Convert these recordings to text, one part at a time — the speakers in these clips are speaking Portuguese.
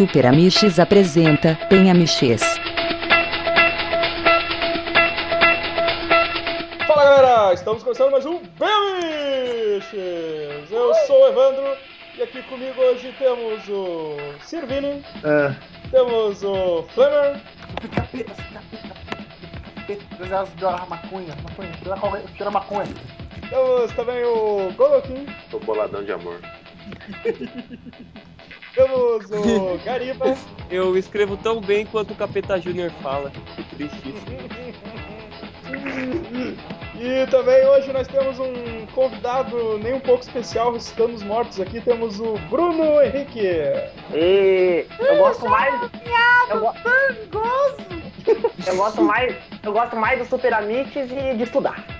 Super Amiches apresenta Tem Amiches. Fala galera, estamos começando mais um Bemiches! Eu sou o Evandro e aqui comigo hoje temos o Sirvini, É. temos o Flamer, Capeta, maconha, maconha, tira a maconha, temos também o Golokin, Tô boladão de amor. temos o Gariba Eu escrevo tão bem quanto o Capeta Júnior fala. Que triste isso. e também hoje nós temos um convidado nem um pouco especial ressuscitando os mortos aqui, temos o Bruno Henrique. E eu gosto mais. Eu, go... eu gosto mais. Eu gosto mais do Super Amites e de estudar.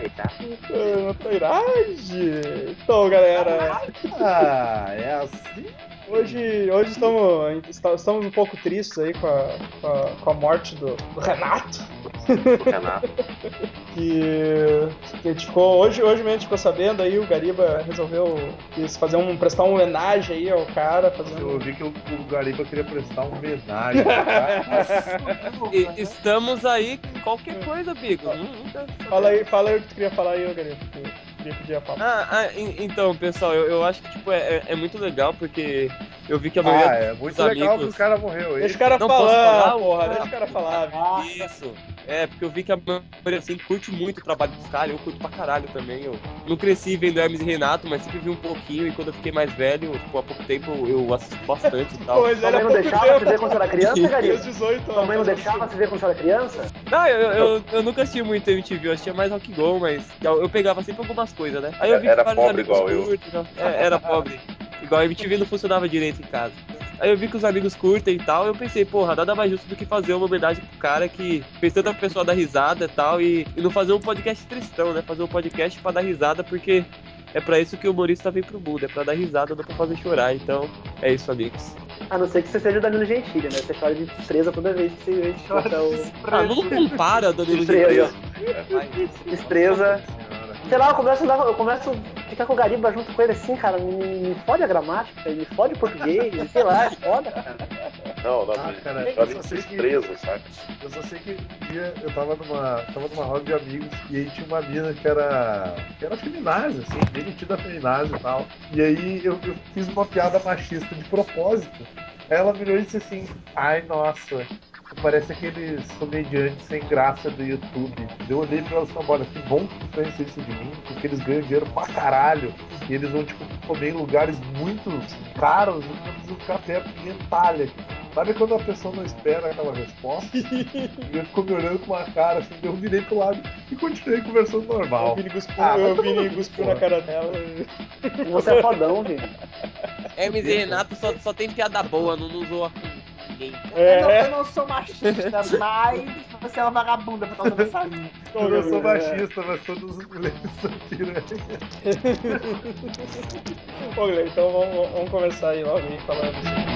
Eita. Ah, Tairade. Então galera, Ah, é assim? Hoje, hoje estamos, estamos um pouco tristes aí com a, com a, com a morte do, do Renato. O Renato. Que, que ficou, hoje, hoje mesmo a gente ficou sabendo aí, o Gariba resolveu fazer um, prestar uma homenagem aí ao cara, Eu fazendo. vi que o, o Gariba queria prestar uma homenagem. tá? E estamos aí, qualquer coisa, Bigo. Fala aí, fala aí o que tu queria falar aí, ô Gariba. Queria pedir a palavra. Ah, ah, en- então, pessoal, eu, eu acho que tipo, é, é- é muito legal porque eu vi que a ah, maioria é muito legal amigos- que o cara morreu. Deixa o cara Não posso falar, falar? porra, deixa o cara falar. Isso. É, porque eu vi que a maioria assim curte muito o trabalho dos caras, eu curto pra caralho também. Eu não cresci vendo Hermes e Renato, mas sempre vi um pouquinho e quando eu fiquei mais velho, tipo, há pouco tempo eu assisto bastante e tal. Pois Sua era mãe não deixava tempo. você ver quando você era criança, os 18 Sua mãe não deixava você ver quando você era criança? Não, eu, eu, eu nunca assisti muito MTV, eu assistia mais Rock Go, mas eu, eu pegava sempre algumas coisas, né? Aí eu vi Era que pobre amigos igual eu. curtem, então- é, era pobre. Igual a MTV não funcionava direito em casa. Aí eu vi que os amigos curtem e tal, eu pensei, porra, nada mais justo do que fazer uma homenagem pro cara que fez tanta pessoa dar risada e tal, e, e não fazer um podcast tristão, né? Fazer um podcast pra dar risada, porque é pra isso que o humorista vem pro mundo, é pra dar risada, não pra fazer chorar. Então, é isso, amigos. A não ser que você seja o Danilo Gentili, né? Você chora de tristeza toda vez que você escuta o. Ah, não compara, Danilo Estrela. Gentili. Vai. Destreza. Sei lá, eu começo, a dar- eu começo a ficar com o Gariba junto com ele assim, cara. Me, me fode a gramática, me fode o português, sei lá, é foda, cara. Não, não, Ah, cara, me eu chora só sei que- desprezo, saca? Eu só sei que um dia eu tava numa, tava numa roda de amigos e aí tinha uma mina que era, que era feminazes, assim, bem metida feminazes e tal. E aí eu, eu fiz uma piada machista de propósito. Aí ela virou e disse assim, ai nossa, parece aqueles comediantes sem graça do YouTube. Eu olhei pra ela e falei, olha, que bom que tu pensa isso de mim, porque eles ganham dinheiro pra caralho. E eles vão, tipo, comer em lugares muito caros e não precisam ficar perto de entalha. Sabe quando a pessoa não espera aquela resposta? E ele ficou me olhando com uma cara assim, eu virei pro lado e continuei conversando O normal. Vini cuspiu, Ah, o Vini no cuspiu cu, na cara dela. Você é fodão, gente. Hermes e Renato só, só tem piada boa, não, não zoa É, Eu, não, eu não sou machista, mas você é uma vagabunda por causa dessa linha. Eu não sou machista, mas todos os moleques são piranha. Bom, galera, então vamos, vamos começar aí logo aí falando assim.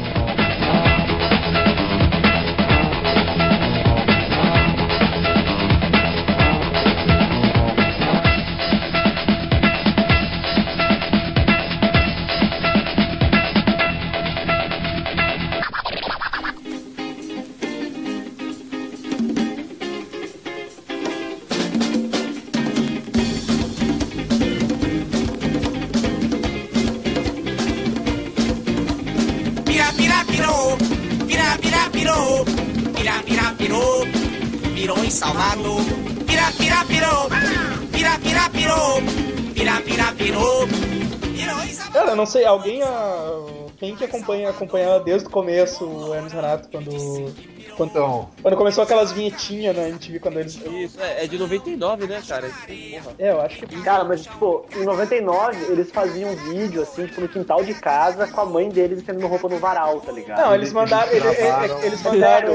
Cara, não sei, alguém. ah, quem que acompanha, acompanhava desde o começo o Hermes Renato quando. Quando, Então, quando começou aquelas vinhetinhas na MTV quando eles. Isso, é, é de 99, né, cara? Porra. É, eu acho que. Cara, mas tipo, em 99 eles faziam um vídeo assim, tipo, no quintal de casa com a mãe deles estendendo roupa no varal, tá ligado? Não, eles mandaram. Eles ele- ele- gravaram- eles mandaram.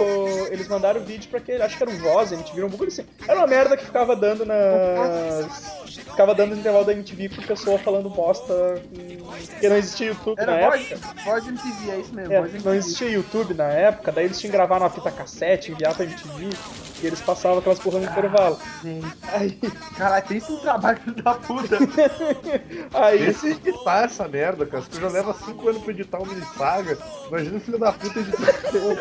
Eles mandaram o vídeo pra aquele. Acho que era o Voz, a MTV, um bagulho assim. Era uma merda que ficava dando nas. Ficava dando no intervalo da MTV com pessoa falando bosta. Porque não existia YouTube Era na voz? época. Voz MTV, é isso mesmo. É, Voz não existia YouTube na época, daí eles tinham que gravar numa fita cassete, enviar pra MTV, e eles passavam aquelas porra no intervalo. Gente, Aí, Caralho, tem isso um trabalho da puta. aí Esse editar essa merda, cara. Se tu já leva 5 anos pra editar um mini saga, imagina o filho da puta editar um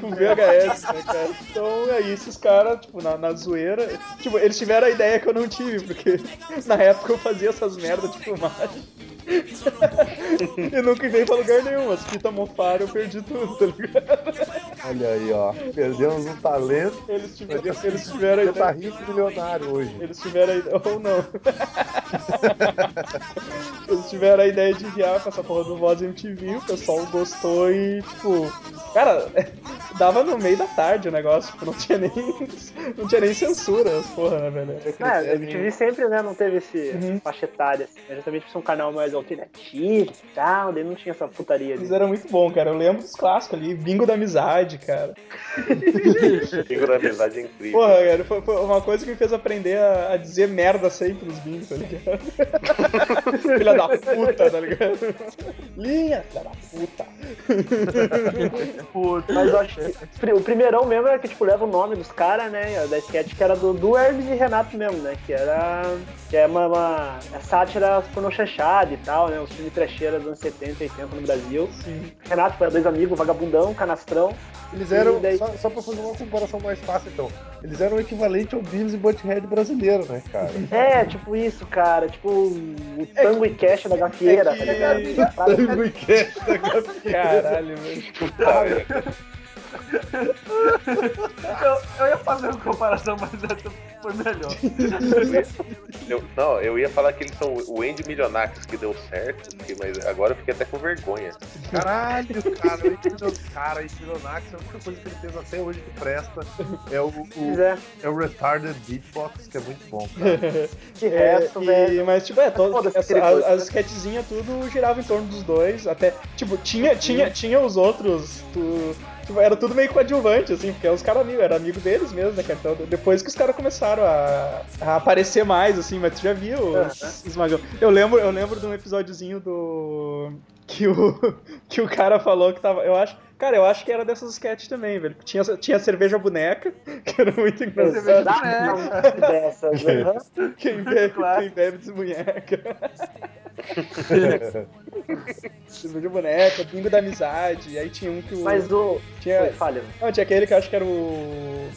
com VHS, né, cara? Então é isso, os caras, tipo, na, na zoeira. Tipo, eles tiveram a ideia que eu não tive, porque na época eu fazia essas merdas de filmagem. E nunca veio pra lugar nenhum. As fitas mofaram, eu perdi tudo, tá ligado? Olha aí, ó. Perdemos um talento. Eles tiveram, eles tiveram a Você tá ideia. rico milionário hoje. Eles tiveram a ideia. Ou não. Eles tiveram a ideia de enviar pra essa porra do Voz MTV, o pessoal gostou e, tipo. Cara, dava no meio da tarde o negócio, tipo, não tinha nem. Não tinha nem censura as porra, né, velho? É, a MTV sempre, né, não teve esse Uhum. faixa etária, assim. Era justamente por ser um canal mais alternativo e tal, daí não tinha essa putaria ali. Eles eram muito bom, cara. Eu lembro dos clássicos ali, Bingo da Amizade, cara. Bingo da amizade é incrível. Porra, cara, foi, foi uma coisa que me fez aprender a, a dizer merda sempre nos bingos, tá ligado? filha da puta, tá ligado? Linha, filha da puta. Mas eu acho que o primeirão mesmo é que, tipo, leva o nome dos caras, né, da sketch, que era do, do Hermes e Renato mesmo, né, que era... Que é uma, uma a sátira pornô chanchada e tal, né, os filmes trecheira dos anos 70 e 80 no Brasil. Sim. Renato foi dois amigos, vagabundão, canastrão. Eles eram, daí- só, só pra fazer uma comparação mais fácil então, eles eram o equivalente ao Beavis e Butthead brasileiro, né, cara? É, tipo isso, cara, tipo o Tango e Cash da gafieira, é que- tá ligado? Tango e Cash da Gabriela. Caralho, velho. Eu, eu ia fazer uma comparação, mas essa foi melhor. Eu, não, eu ia falar que eles são o Andy Milionários que deu certo, mas agora eu fiquei até com vergonha. Caralho, cara, o Equinox, cara, Equinox, a única coisa que ele fez até hoje que presta é o, o, é, é o Retarded Beatbox, que é muito bom, cara. de É, resto, e- velho. mas, tipo, é, todas Foda-se essa- as, as né? sketchzinhas tudo girava em torno dos dois. Até, tipo, tinha, tinha, tinha os outros. tu- tipo, era tudo meio coadjuvante, assim, porque os caras amigos, era amigo deles mesmo, né, cara? Então, depois que os caras começaram a, a aparecer mais, assim, mas tu já viu os, os magão. Eu lembro, eu lembro de um episódiozinho do. Que o, que o cara falou que tava. Eu acho. Cara, eu acho que era dessas sketches também, velho. Tinha, tinha cerveja boneca, que era muito engraçado. Dá um dessas, né? Quem bebe, Claro. quem bebe desmunheca. Cerveja boneca, bingo da amizade. Aí tinha um que o. Mas o. tinha, Foi, falha. não, tinha aquele que eu acho que era o.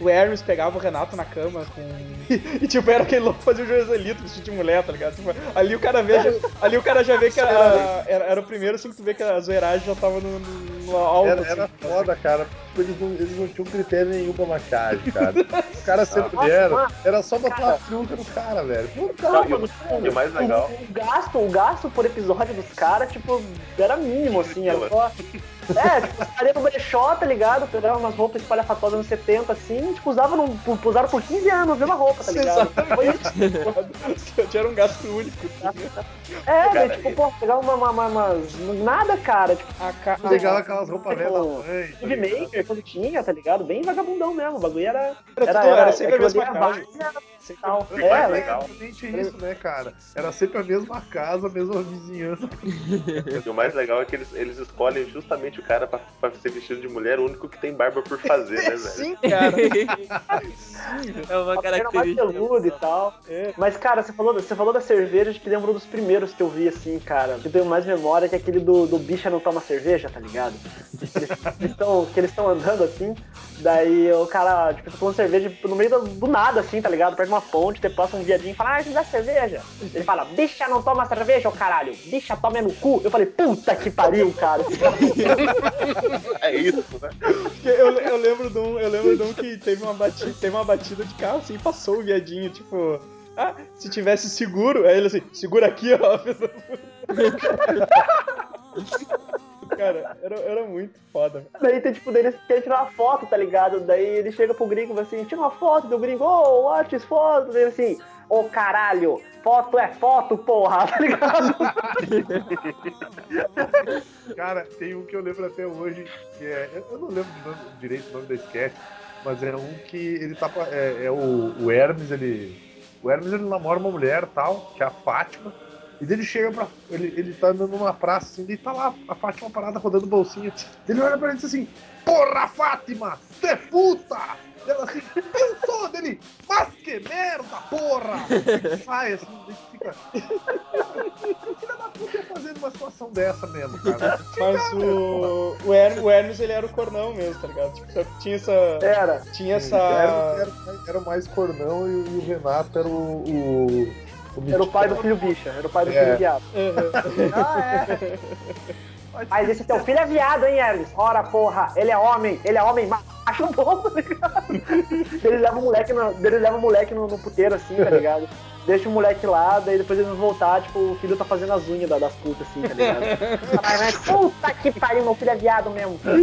O Hermes pegava o Renato na cama com. E tipo, era aquele louco fazia o Joselito vestido de mulher, tá ligado? Tipo, ali o cara vê. Ali o cara já vê que a- era, era o primeiro assim que tu vê que a zoeiragem já tava no, no, alto. Era, assim. era foda, cara. Tipo, eles não, eles não tinham critério nenhum pra maquiagem, cara. Os caras sempre deram. Era só botar a fruta no cara, velho. Pô, cara, Não, e, o, o mais legal, O, o gasto, o gasto por episódio dos caras, tipo, era mínimo, assim, era só. É, tipo, estaria no brechó, tá ligado? Pegava umas roupas espalhafatosas nos 70, assim, tipo, usava no, pu- usaram por 15 anos a mesma roupa, tá ligado? Foi isso. Tinha um gasto único. É, Cara, tipo, pô, pegava uma, uma, uma- umas- Nada, cara, tipo, A ca... pegava aquelas roupas velhas Tipo? Maker, quando tinha, tá ligado? Bem vagabundão mesmo, o bagulho era. Era, Era, era, era sempre a mesma era tal. mais É, É legal. isso, né, cara? Era sempre a mesma casa, a mesma vizinhança. e o mais legal é que eles, eles escolhem justamente o cara pra, pra ser vestido de mulher, o único que tem barba por fazer, né, velho? Sim, cara. É uma Era mais característica. peludo e tal. É. Mas, cara, você falou, você falou da cerveja, acho que lembrou dos primeiros que eu vi, assim, cara. Que eu tenho mais memória, que é aquele do, do bicha não toma cerveja, tá ligado? Eles, eles tão, que eles estão andando assim, daí o cara, tipo, tá tomando cerveja no meio do, do nada, assim, tá ligado? Perto de uma ponte, te passa um viadinho e fala, ah, me dá cerveja. Ele fala, bicha não toma cerveja, ô caralho. Bicha toma no cu. Eu falei, puta que pariu, cara. É isso, né? Porque Eu, eu lembro de um, eu lembro de um que teve uma batida, teve uma batida de carro assim, e passou o viadinho, tipo, ah, se tivesse seguro, aí ele assim, segura aqui, ó. Cara, era, era muito foda. Daí tem, tipo, eles querem tirar uma foto, tá ligado? Daí ele chega pro gringo e fala assim, tira uma foto do gringo, ô, oh, what is foto? Daí ele assim, ô caralho, foto é foto, porra, tá ligado? Cara, tem um que eu lembro até hoje, que é. Eu não lembro nome- direito o nome da sketch, mas é um que ele tá. É, é o, o Hermes, ele. O Hermes ele namora uma mulher tal, que é a Fátima. E daí ele chega pra. Ele, ele tá andando numa praça assim, daí tá lá a Fátima parada rodando bolsinha. Ele olha pra ele e diz assim: Porra, Fátima, você é puta! Ela assim, eu sou dele, mas que merda, porra! Ele sai assim, daí fica. Filha da puta ia fazer numa situação dessa mesmo, cara. Mas o, o, Hermes, o Hermes, ele era o cornão mesmo, tá ligado? Tipo, tinha essa. Era. Tinha essa. Era, era, era o mais cornão e, o- e o Renato era o. o, Era o pai do filho bicha, era o pai do É. filho viado. Ah, é. Mas esse teu filho é viado, hein, Hermes? Ora, porra, ele é homem, ele é homem macho bom, tá ligado? Ele leva o moleque no, ele leva o moleque no, no puteiro, assim, tá ligado? Deixa o moleque lá, daí depois eles voltar, tipo, o filho tá fazendo as unhas da- das putas, assim, tá ligado? Mas puta que pariu, meu filho é viado mesmo. Cara,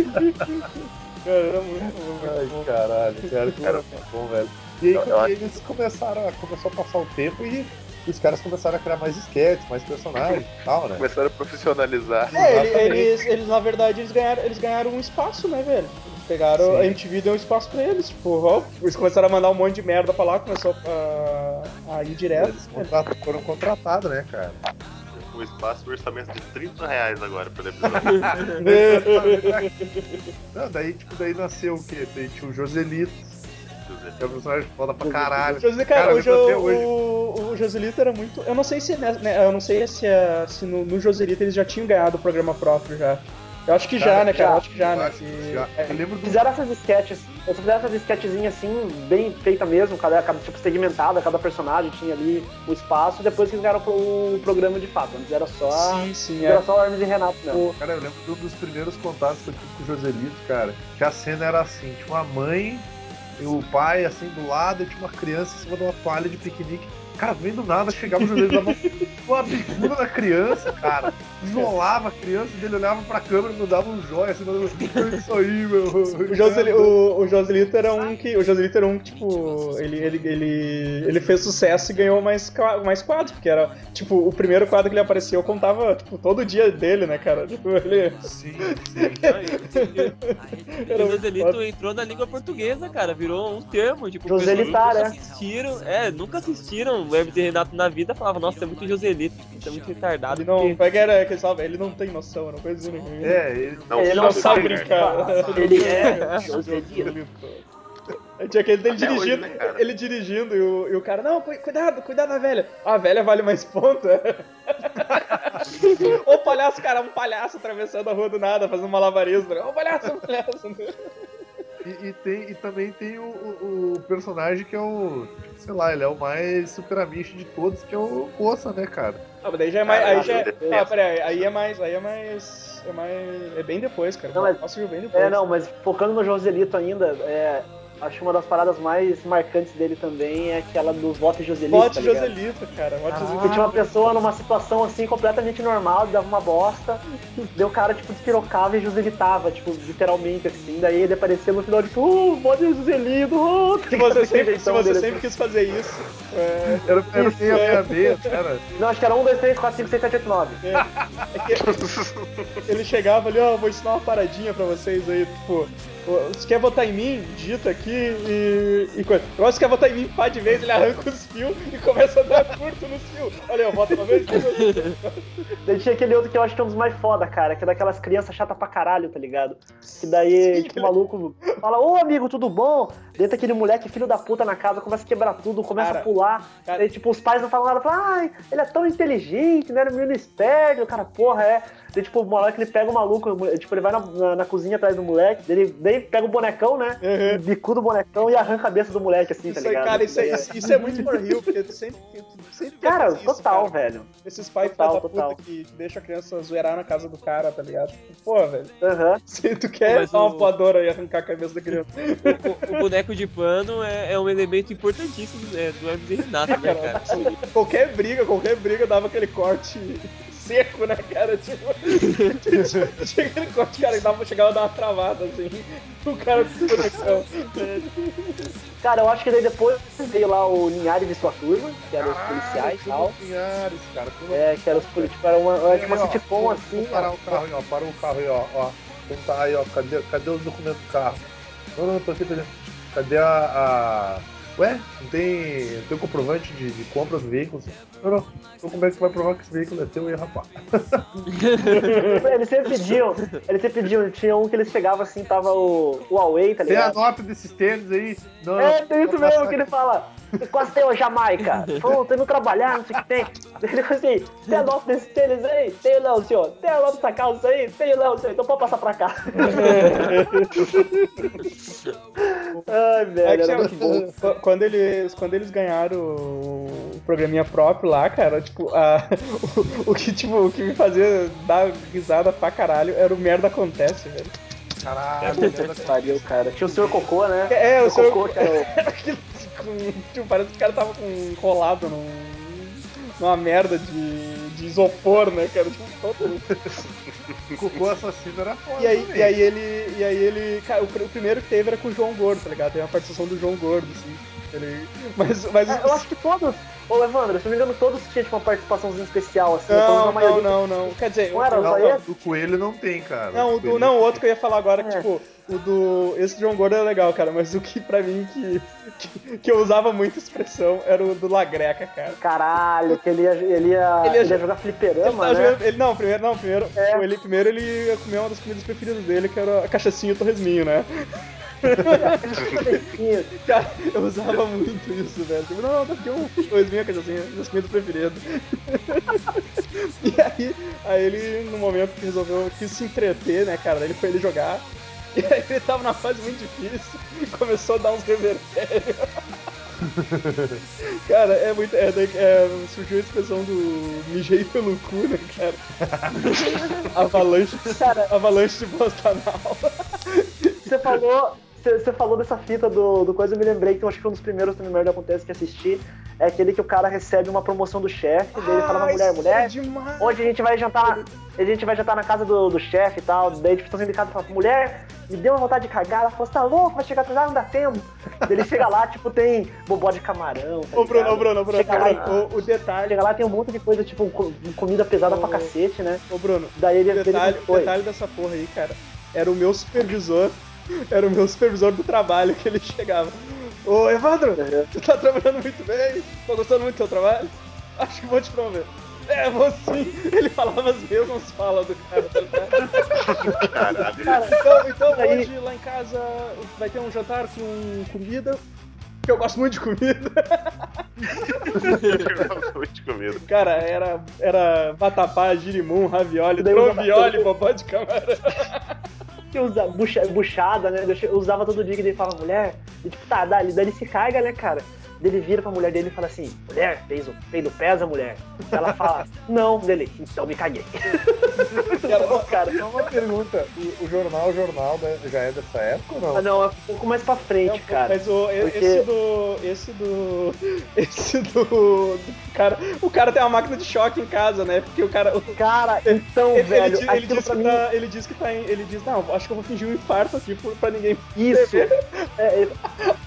era muito, muito Ai, caralho, cara, que era bom, velho. E aí Eu- eu eles começaram a, começou a passar o tempo e os caras começaram a criar mais sketches, mais personagens e tal, né? Começaram a profissionalizar. É, eles, eles, na verdade, eles ganharam, eles ganharam um espaço, né, velho? Eles pegaram, Sim. a MTV deu um espaço pra eles, tipo, ó, eles começaram a mandar um monte de merda pra lá, começou a, a ir direto. Eles contrat- foram contratados, né, cara? O espaço, o orçamento de 30 reais agora pelo episódio. Não, daí, tipo, daí nasceu o quê? Daí tinha o Joselito, que é um personagem foda pra caralho. Josi- cara, Cara, o, Jo- o, o Joselito era muito. Eu não sei se, né, né, eu não sei se, é- se no, no Joselito eles já tinham ganhado o programa próprio já. Eu acho que já, Cara, né, cara? já. Eu acho que já, né? que já. é. Do Fizeram essas sketches, eles fizeram essas sketchzinhas assim, bem feita mesmo, cada, cada tipo segmentada, cada personagem tinha ali o espaço, depois que eles ganharam pro programa de fato. Antes era só. Sim, sim, Era é. só o Hermes e Renato mesmo. Cara, eu lembro de um dos primeiros contatos que eu tive com o Joselito, cara. Que a cena era assim: tinha uma mãe e o pai assim do lado e tinha uma criança em cima de uma toalha de piquenique. Cara, vem do nada, chegava o Joselito, dava uma bicuda na criança, cara. Isolava a criança, ele olhava pra câmera e me dava um joia assim, mandava, "É isso aí, meu. O, Joseli, o, o Joselito era um que. O Joselito era um que, tipo, ele, ele, ele, ele fez sucesso e ganhou mais, mais quadros, porque era, tipo, o primeiro quadro que ele apareceu eu contava, tipo, todo dia dele, né, cara? Tipo, ele. Sim, sim. Era O muito Joselito entrou na língua portuguesa, cara. Virou um termo. Tipo, Joselitar, pessoas né? nunca assistiram. É, nunca assistiram o Hermes e Renato na vida. Falava, nossa, você é muito Joselito. Você é muito retardado. Ele não. porque- é que era que ele falava? Ele não tem noção, uma coisa assim. né? É, ele Não, Ele não sabe brincar. Ele é Joselito. Aí Tinha aquele dele hoje, dirigindo, né, cara? ele dirigindo e o, e o cara, não, cu- cuidado, cuidado da velha. A velha vale mais ponto. é. Ô palhaço, cara, um palhaço atravessando a rua do nada, fazendo malabarismo. Ô palhaço, um palhaço. E, e tem, e também tem o, o- o personagem que é o. Sei lá, ele é o mais super amiche de todos, que é o Poça, né, cara? Ah, mas daí já é mais. Aí já é. Ah, peraí, aí é mais. Aí é mais. É mais. É bem depois, cara. Não, mas- Nossa, bem depois. É, não, mas focando no Joselito ainda, é, acho que uma das paradas mais marcantes dele também é aquela dos votos Joselito. Bote tá? Joselito, cara. Bote Porque Joselito. tinha uma pessoa numa situação assim completamente normal, dava uma bosta, daí o cara tipo despirocava e Joselitava, tipo, literalmente assim, daí ele aparecia no final, tipo, uh, bode Joselito, uh, tá Se você sempre, se jeitão você dele, sempre quis fazer isso. É, Era, era Isso, meia, é. meia, cara. Não, acho que era 1, 2, 3, 4, 5, 6, 7, 8, 9. é que ele chegava ali, ó, vou ensinar uma paradinha pra vocês aí, tipo, você quer votar em mim? Digita aqui e. e coisa. Agora você quer votar em mim, pá de vez, ele arranca os fios e começa a dar curto nos fios. Olha, eu voto uma vez. Daí tinha aquele outro que eu acho que é um dos mais foda, cara, que é daquelas crianças chatas pra caralho, tá ligado? Que daí, Sim, tipo, o maluco fala, ô amigo, tudo bom? Dentro aquele moleque filho da puta na casa, começa a quebrar tudo, começa Cara, a pular. cara- Daí, tipo, os pais não falam nada, falam, ai, ele é tão inteligente, né? Era um menino esperto, o cara, porra, é. Daí, tipo, o moleque ele pega o maluco, tipo, ele vai na, na, na cozinha atrás do moleque, ele daí pega o bonecão, né? Uhum. Bicuda o bonecão e arranca a cabeça do moleque, assim, tá Isso aí, ligado? cara, isso, é, isso, isso é muito for real, porque tu sempre, sempre Cara, isso, total, cara. velho. Esses pais Total, total. que deixam a criança zoeirar na casa do cara, tá ligado? Tipo, Pô, velho, Aham. se tu quer Mas dar uma o- voadora e arrancar a cabeça da criança. O, o boneco de pano é, é um elemento importantíssimo é, do Hermes e Renato, né, cara? qualquer briga, qualquer briga dava aquele corte seco, né, cara? Tipo, tinha aquele corte, cara, que dava, chegava a dar uma travada, assim. O cara com o bonecão. Cara, eu acho que daí depois veio lá o Linhares e sua turma, que eram os policiais e tal. Pinhares, cara. Tu É, que eram os políticos, era uma, era tipo uma sitcom assim. parar ó. o carro aí, ó. Para o carro aí, ó. ó. Tá aí, ó. Cadê, cadê os documentos do carro? Não, não, tô aqui, tô aqui. Cadê a. a... Ué, não tem, não tem comprovante de, de compra do veículo? Não, não. Então como é que tu vai provar que esse veículo é teu e rapaz? Eles sempre pediam, eles sempre pediam, tinha um que eles chegavam assim, tava o, o Huawei, tá Tem a ligado? nota desses tênis aí? Não, É, tem isso mesmo passar que ele fala. Quase tem o Jamaica. Tô indo trabalhar, não sei o que tem. Ele falou assim: tem a nota desse tênis aí? Tem não, senhor. Tem a nota dessa calça aí? Tem não, senhor. Então pode passar pra cá. Ai, É velho, que, era muito bom. Qu- Quando eles, quando eles ganharam o programinha próprio lá, cara, tipo, a- o, o que, tipo, o que me fazia dar risada pra caralho era o merda acontece, velho. Caralho, Pariu, cara. Tinha o senhor Cocô, né? É, o senhor- Cocô, que era o- Aquilo, tipo, tipo, parece que o cara tava com, enrolado num, numa merda de, de isopor, né, cara? Tipo, todo... o cocô assassino era foda. E aí, também. e aí ele. E aí ele. Cara, o, o primeiro que teve era com o João Gordo, tá ligado? Tem uma participação do João Gordo, assim. Ele, mas, mas É, Eu acho que todos. Ô, Evandro, se não me engano, todos tinham tipo, uma participaçãozinha especial, assim. Não, não, não, não. Quer dizer, Não era Não, não, do coelho não tem, cara. Não, o do, não, o outro que eu ia falar agora, É. que, tipo, o do. Esse João Gordo é legal, cara, mas o que pra mim que, que, que eu usava muita expressão era o do Lagreca, cara. Caralho, que ele ia, ele ia, Ele ia ele ia jo- jogar Ele, fliperama, tava né? jogando- ele- não, primeiro, não, primeiro, É. ele, primeiro ele ia comer uma das comidas preferidas dele, que era a cachaçinha e o torresminho, né? Cara, eu usava muito isso, velho. Tipo, não, não, tá aqui um torresminho, cachaçinha, das comidas preferidas. e aí, aí ele, no momento que resolveu, quis se entreter, né, cara, ele foi ele jogar. E aí ele tava numa fase muito difícil e começou a dar uns revertérios. cara, é muito. É, é, surgiu a expressão do mijei pelo cu, né, cara? avalanche, Cara, avalanche de bosta anal. você falou. Você falou dessa fita do, do coisa, eu me lembrei que eu acho que um dos primeiros também merda acontece que assisti é aquele que o cara recebe uma promoção do chefe, daí ele fala pra mulher, isso mulher, é hoje a gente vai jantar. A gente vai jantar na casa do, do chefe e tal. Daí tipo, estão saindo de casa e fala, mulher, me deu uma vontade de cagar. Ela falou, você tá louco, vai chegar atrasado, não dá tempo. Daí ele chega lá, tipo, tem bobó de camarão. tá Ô, Bruno, ô, Bruno, ô, Bruno, Chega lá, Bruno, o, o detalhe. Chega lá, tem um monte de coisa, tipo, co- comida pesada pra Ô. cacete, né? Ô, Bruno, Daí ele, o detalhe, ele detalhe dessa porra aí, cara, era o meu supervisor. Era o meu supervisor do trabalho que ele chegava. Ô, Evandro, Uhum. tu tá trabalhando muito bem? Tá gostando muito do teu trabalho? Acho que vou te promover. É, vou sim. Ele falava as mesmas falas do cara, tá ligado? Cara, Então, então Aí- hoje lá em casa vai ter um jantar com comida. Que eu gosto muito de comida. Eu gosto muito de comida. Cara, era, era vatapá, girimum, ravioli, trovioli, bobó de camarão. Que usa bucha- buchada, né? Eu usava todo dia que ele falava, mulher, e tipo, tá, daí ele se carga, né, cara? Ele vira pra mulher dele e fala assim, mulher, fez o peido pesa, mulher? Ela fala, não, dele, então me caguei. Cara, Pô, cara, Só uma pergunta, o, o jornal, o jornal já é dessa época ou não? ah, não, é um pouco mais pra frente, Não, cara. Mas o, Porque- esse do. Esse do. Esse do. do cara, o cara tem uma máquina de choque em casa, né? Porque o cara. o- Cara, então, Ele, velho, ele, ele diz que mim, tá, ele diz que tá em. Ele diz, não, acho que eu vou fingir um infarto aqui pra ninguém. isso. É, ele,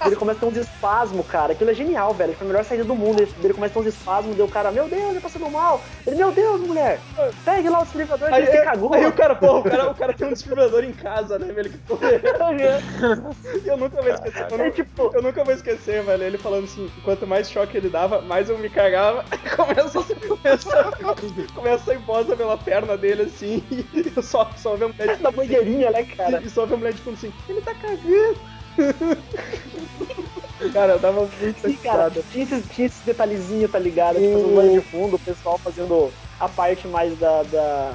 ele começa a ter uns espasmos, cara. Aquilo é genial, velho. Foi a melhor saída do mundo. Ele, ele começa a ter uns espasmos, deu o cara, meu Deus, ele passando mal. Ele, meu Deus, mulher, pegue lá o desfibrilador, Aí, ele se cagou. aí o cara, pô, o cara, o cara tem um desfibrilador em casa, né, velho? Que porra é? Eu nunca vou esquecer. Eu, É tipo, eu nunca vou esquecer, velho. Ele falando assim, quanto mais choque ele dava, mais eu me cagava. Começa, começa, começa a pela perna dele, assim. E só, só vi a mulher essa banheirinha, né, cara? E só vi a mulher tipo assim, ele tá cagando. cara, eu dava muito Sim, cara, tinha esses, tinha esses detalhezinhos, tá ligado? De fazer um banho de fundo, o pessoal fazendo a parte mais da, da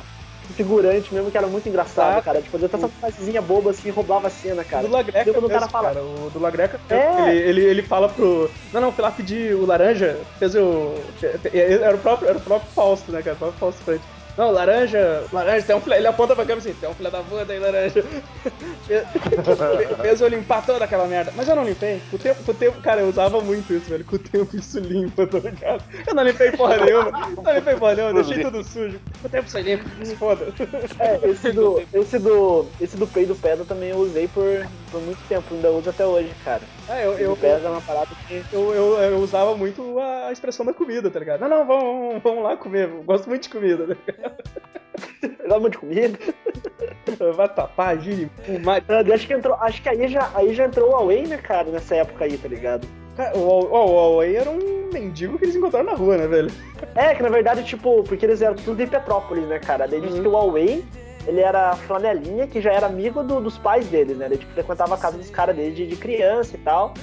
figurante mesmo, que era muito engraçado, Ah, cara. De fazer essa frasezinha boba assim, roubava a cena, cara. do Lagreca quando o cara mesmo, fala- cara, o do Lagreca, É. ele, ele, ele fala pro... Não, não, fui lá pedir o laranja, fez o... Era o próprio, era o próprio Fausto, né, cara, o próprio Fausto Frente. Não, laranja, laranja, tem um filé, ele aponta pra câmera assim, tem um filé da puta aí, laranja. Fe- Fez eu limpar toda aquela merda. Mas eu não limpei. Com o tempo, com o tempo, cara, eu usava muito isso, velho. Com o tempo isso limpa, tá ligado? Eu não limpei porra nenhuma. Não limpei porra nenhuma, eu deixei tudo sujo. Com o tempo isso limpa, se foda. É, esse do, esse do, esse do peido pedra também eu usei por, por muito tempo, ainda uso até hoje, cara. É, eu, eu, pedra é uma parada que eu, eu, eu usava muito a expressão da comida, tá ligado? Não, não, vamos, vamos, lá comer. Eu gosto muito de comida, né? eu gosto muito de comida. Vatapá, girimum, mari... Ah, Acho que entrou, acho que aí já, aí já entrou o Huawei, né, cara, nessa época aí, tá ligado? O, o, o Huawei era um mendigo que eles encontraram na rua, né, velho? É, que na verdade, tipo, porque eles eram tudo de Petrópolis, né, cara? Daí diz que o Huawei, ele era flanelinha, que já era amigo do- dos pais deles, né? Ele tipo, frequentava a casa dos caras desde de criança e tal.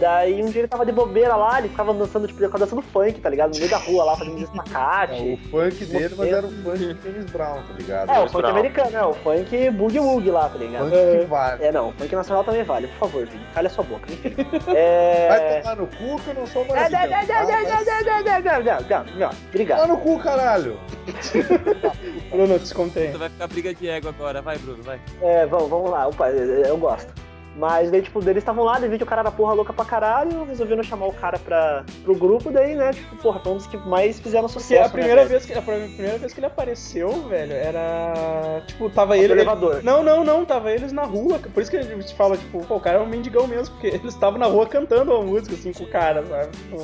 Daí um dia ele tava de bobeira lá, ele ficava dançando, tipo, ele ficava dançando funk, tá ligado? No meio da rua lá, fazendo É, o espacate. funk dele, mas era o funk de James Brown, tá ligado? É, o funk americano, é, o funk boogie woogie lá, tá ligado? Funk que vale. É, não, o funk nacional também vale, por favor, Vini, calha sua boca. Enfim. Vai É. tomar no cu que eu não sou É, mais. não, não, não, não, não, não, não, não, não, não, não, Obrigado. Vai no cu, caralho. Bruno, descontei. Vai ficar briga de ego agora, vai, Bruno, vai. É, vamos, vamos lá, opa, eu gosto. Mas daí, tipo, eles estavam lá, daí viu que o cara era porra louca pra caralho, resolveram chamar o cara pra, pro grupo, daí, né, tipo, porra, foi um dos que mais fizeram Porque sucesso. a primeira, né, vez que, a primeira vez que ele apareceu, velho, era. Tipo, tava No ele. elevador. Não, não, não, tava eles na rua. Por isso que a gente fala, tipo, pô, o cara é um mendigão mesmo, porque eles estavam na rua cantando a música, assim, com o cara, sabe? Tipo,